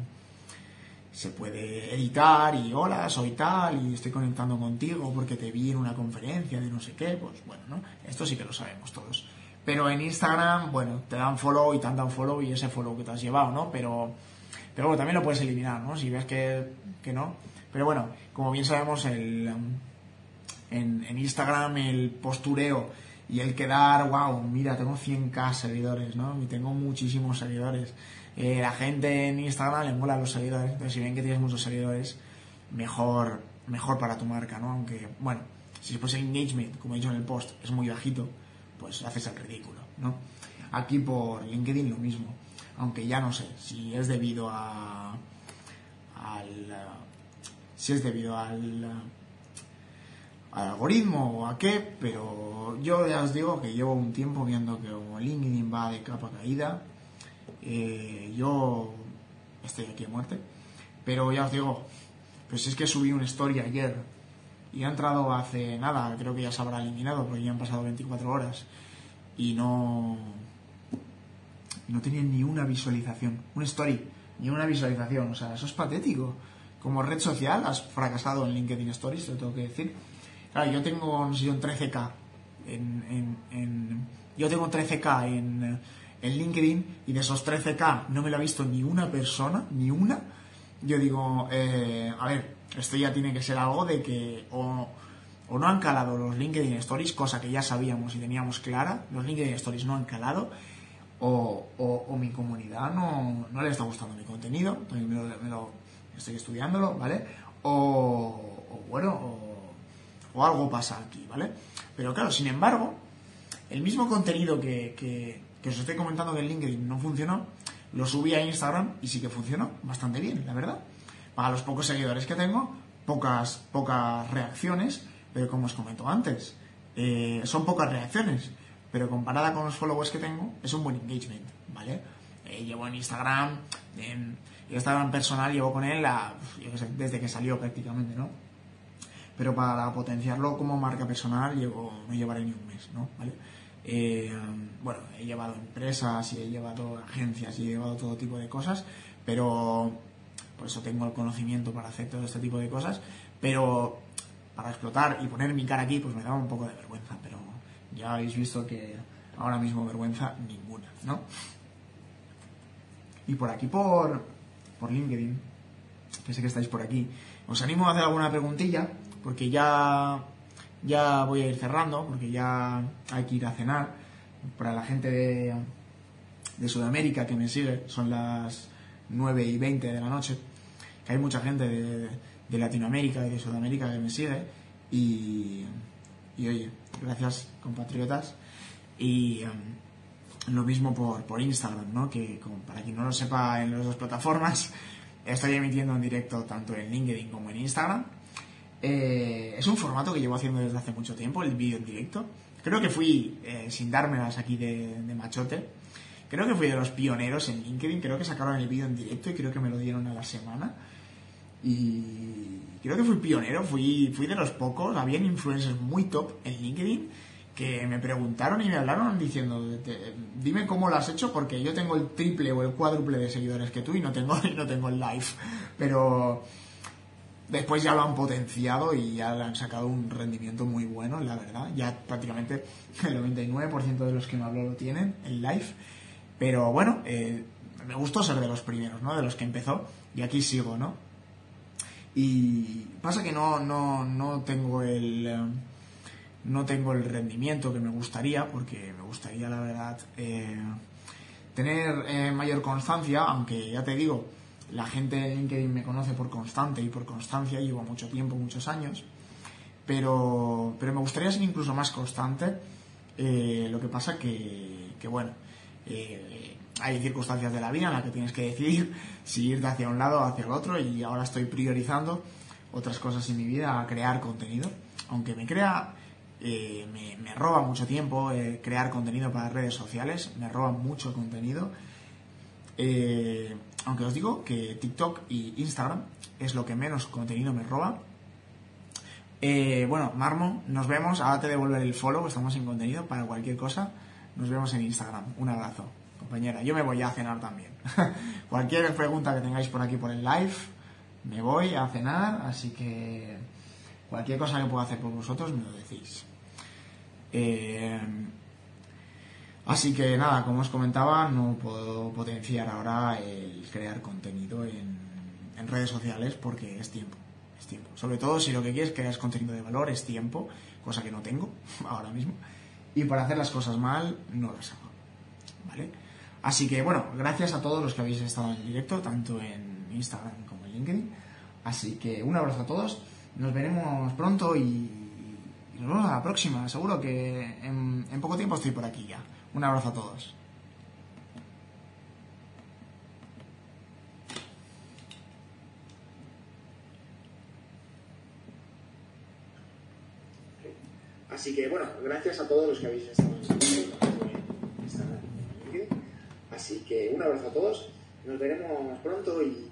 se puede editar y hola, soy tal y estoy conectando contigo porque te vi en una conferencia de no sé qué, pues bueno, ¿no? Esto sí que lo sabemos todos. Pero en Instagram, bueno, te dan follow y te dan follow y ese follow que te has llevado, ¿no? Pero, pero bueno, también lo puedes eliminar, ¿no? Si ves que, que no. Pero bueno, como bien sabemos, el en, Instagram el postureo y el quedar, wow, mira, tengo 100k seguidores, ¿no? Y tengo muchísimos seguidores. Eh, la gente en Instagram le mola los seguidores, pero si ven que tienes muchos seguidores, mejor, mejor para tu marca, ¿no? Aunque, bueno, Si después el engagement, como he dicho en el post, es muy bajito, pues haces el ridículo, ¿no? Aquí por LinkedIn lo mismo, aunque ya no sé si es debido a al si es debido al, al algoritmo o a qué, pero yo ya os digo que llevo un tiempo viendo que como LinkedIn va de capa caída, eh, yo estoy aquí a muerte, pero ya os digo, pues es que subí una story ayer y ha entrado hace nada, creo que ya se habrá eliminado porque ya han pasado 24 horas y no no tenía ni una visualización, una story, ni una visualización, o sea, eso es patético. Como red social has fracasado en LinkedIn Stories, lo tengo que decir. Claro, yo tengo, un 13k en, yo tengo 13k en, LinkedIn y de esos 13k no me lo ha visto ni una persona, ni una. Yo digo, eh, a ver, esto ya tiene que ser algo de que o no han calado los LinkedIn Stories, cosa que ya sabíamos y teníamos clara, los LinkedIn Stories no han calado, o, mi comunidad no, no, le está gustando mi contenido, me lo, estoy estudiándolo, ¿vale? O, bueno, o, algo pasa aquí, ¿vale? Pero claro, sin embargo, el mismo contenido que, que, que os estoy comentando en LinkedIn no funcionó, lo subí a Instagram y sí que funcionó bastante bien, la verdad. Para los pocos seguidores que tengo, pocas, pocas reacciones, pero como os comento antes, eh, son pocas reacciones, pero comparada con los followers que tengo, es un buen engagement, ¿vale? Eh, llevo en Instagram, en Instagram personal, llevo con él la, sé, desde que salió prácticamente, ¿no? Pero para potenciarlo como marca personal, llevo, no llevaré ni un mes, ¿no? ¿Vale? Eh, bueno, he llevado empresas y he llevado agencias y he llevado todo tipo de cosas, pero por eso tengo el conocimiento para hacer todo este tipo de cosas, pero para explotar y poner mi cara aquí, pues me daba un poco de vergüenza, pero ya habéis visto que ahora mismo vergüenza ninguna, ¿no? Y por aquí, por, por LinkedIn, que sé que estáis por aquí, os animo a hacer alguna preguntilla, porque ya, ya voy a ir cerrando, porque ya hay que ir a cenar. Para la gente de, de Sudamérica que me sigue, son las 9 y 20 de la noche, que hay mucha gente de, de Latinoamérica y de Sudamérica que me sigue, y, y oye, gracias compatriotas, y um, lo mismo por, por Instagram, ¿no? Que como para quien no lo sepa en las dos plataformas, <laughs> estoy emitiendo en directo tanto en LinkedIn como en Instagram. Eh, es un formato que llevo haciendo desde hace mucho tiempo, el vídeo en directo. Creo que fui, eh, sin dármelas aquí de, machote, creo que fui de los pioneros en LinkedIn, creo que sacaron el vídeo en directo y creo que me lo dieron a la semana. Y creo que fui pionero, fui, fui de los pocos, habían influencers muy top en LinkedIn que me preguntaron y me hablaron diciendo, dime cómo lo has hecho porque yo tengo el triple o el cuádruple de seguidores que tú y no tengo, <laughs> y no tengo el live. Pero después ya lo han potenciado y ya le han sacado un rendimiento muy bueno, la verdad. Ya prácticamente el 99% de los que me habló lo tienen, el live. Pero bueno, eh, me gustó ser de los primeros, ¿no? De los que empezó y aquí sigo, ¿no? Y pasa que no, no, no tengo el... Eh, no tengo el rendimiento que me gustaría, porque me gustaría, la verdad, eh, tener eh, mayor constancia, aunque ya te digo, la gente en me conoce por constante y por constancia, llevo mucho tiempo, muchos años, pero, pero me gustaría ser incluso más constante, eh, lo que pasa que, que bueno, hay circunstancias de la vida en las que tienes que decidir <laughs> si irte hacia un lado o hacia el otro, y ahora estoy priorizando otras cosas en mi vida a crear contenido, aunque me crea eh, me, roba mucho tiempo eh, crear contenido para redes sociales, me roba mucho contenido. Eh, aunque os digo que TikTok y Instagram es lo que menos contenido me roba. bueno, Marmo, nos vemos. Ahora te devolver el follow, estamos sin contenido para cualquier cosa. Nos vemos en Instagram. Un abrazo, compañera. Yo me voy a cenar también. <laughs> cualquier pregunta que tengáis por aquí por el live, me voy a cenar, así que cualquier cosa que pueda hacer por vosotros me lo decís. Eh, así que nada, como os comentaba, no puedo potenciar ahora el crear contenido en, en, redes sociales porque es tiempo, es tiempo. Sobre todo si lo que quieres crear contenido de valor, es tiempo, cosa que no tengo <laughs> ahora mismo. Y para hacer las cosas mal, no las hago. ¿Vale? Así que bueno, gracias a todos los que habéis estado en directo, tanto en Instagram como en LinkedIn. Así que un abrazo a todos nos veremos pronto y, nos vemos a la próxima. Seguro que en, poco tiempo estoy por aquí ya. Un abrazo a todos. Así que bueno, gracias a todos los que habéis estado Así que un abrazo a todos, nos veremos pronto y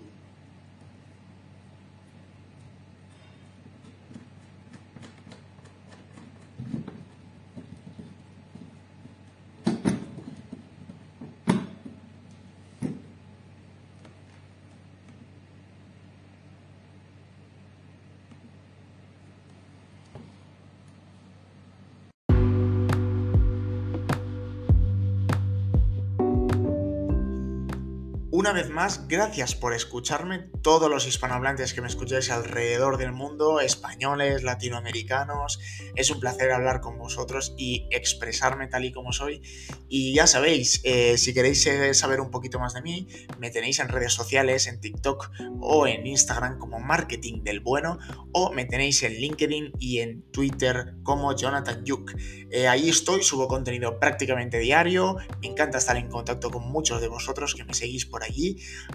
Una vez más, gracias por escucharme, todos los hispanohablantes que me escucháis alrededor del mundo, españoles, latinoamericanos. Es un placer hablar con vosotros y expresarme tal y como soy. Y ya sabéis, eh, si queréis eh, saber un poquito más de mí, me tenéis en redes sociales, en TikTok o en Instagram como Marketing del Bueno, o me tenéis en LinkedIn y en Twitter como Jonathan Yuk. Eh, ahí estoy, subo contenido prácticamente diario, me encanta estar en contacto con muchos de vosotros que me seguís por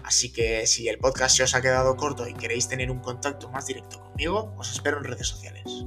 Así que si el podcast se os ha quedado corto y queréis tener un contacto más directo conmigo, os espero en redes sociales.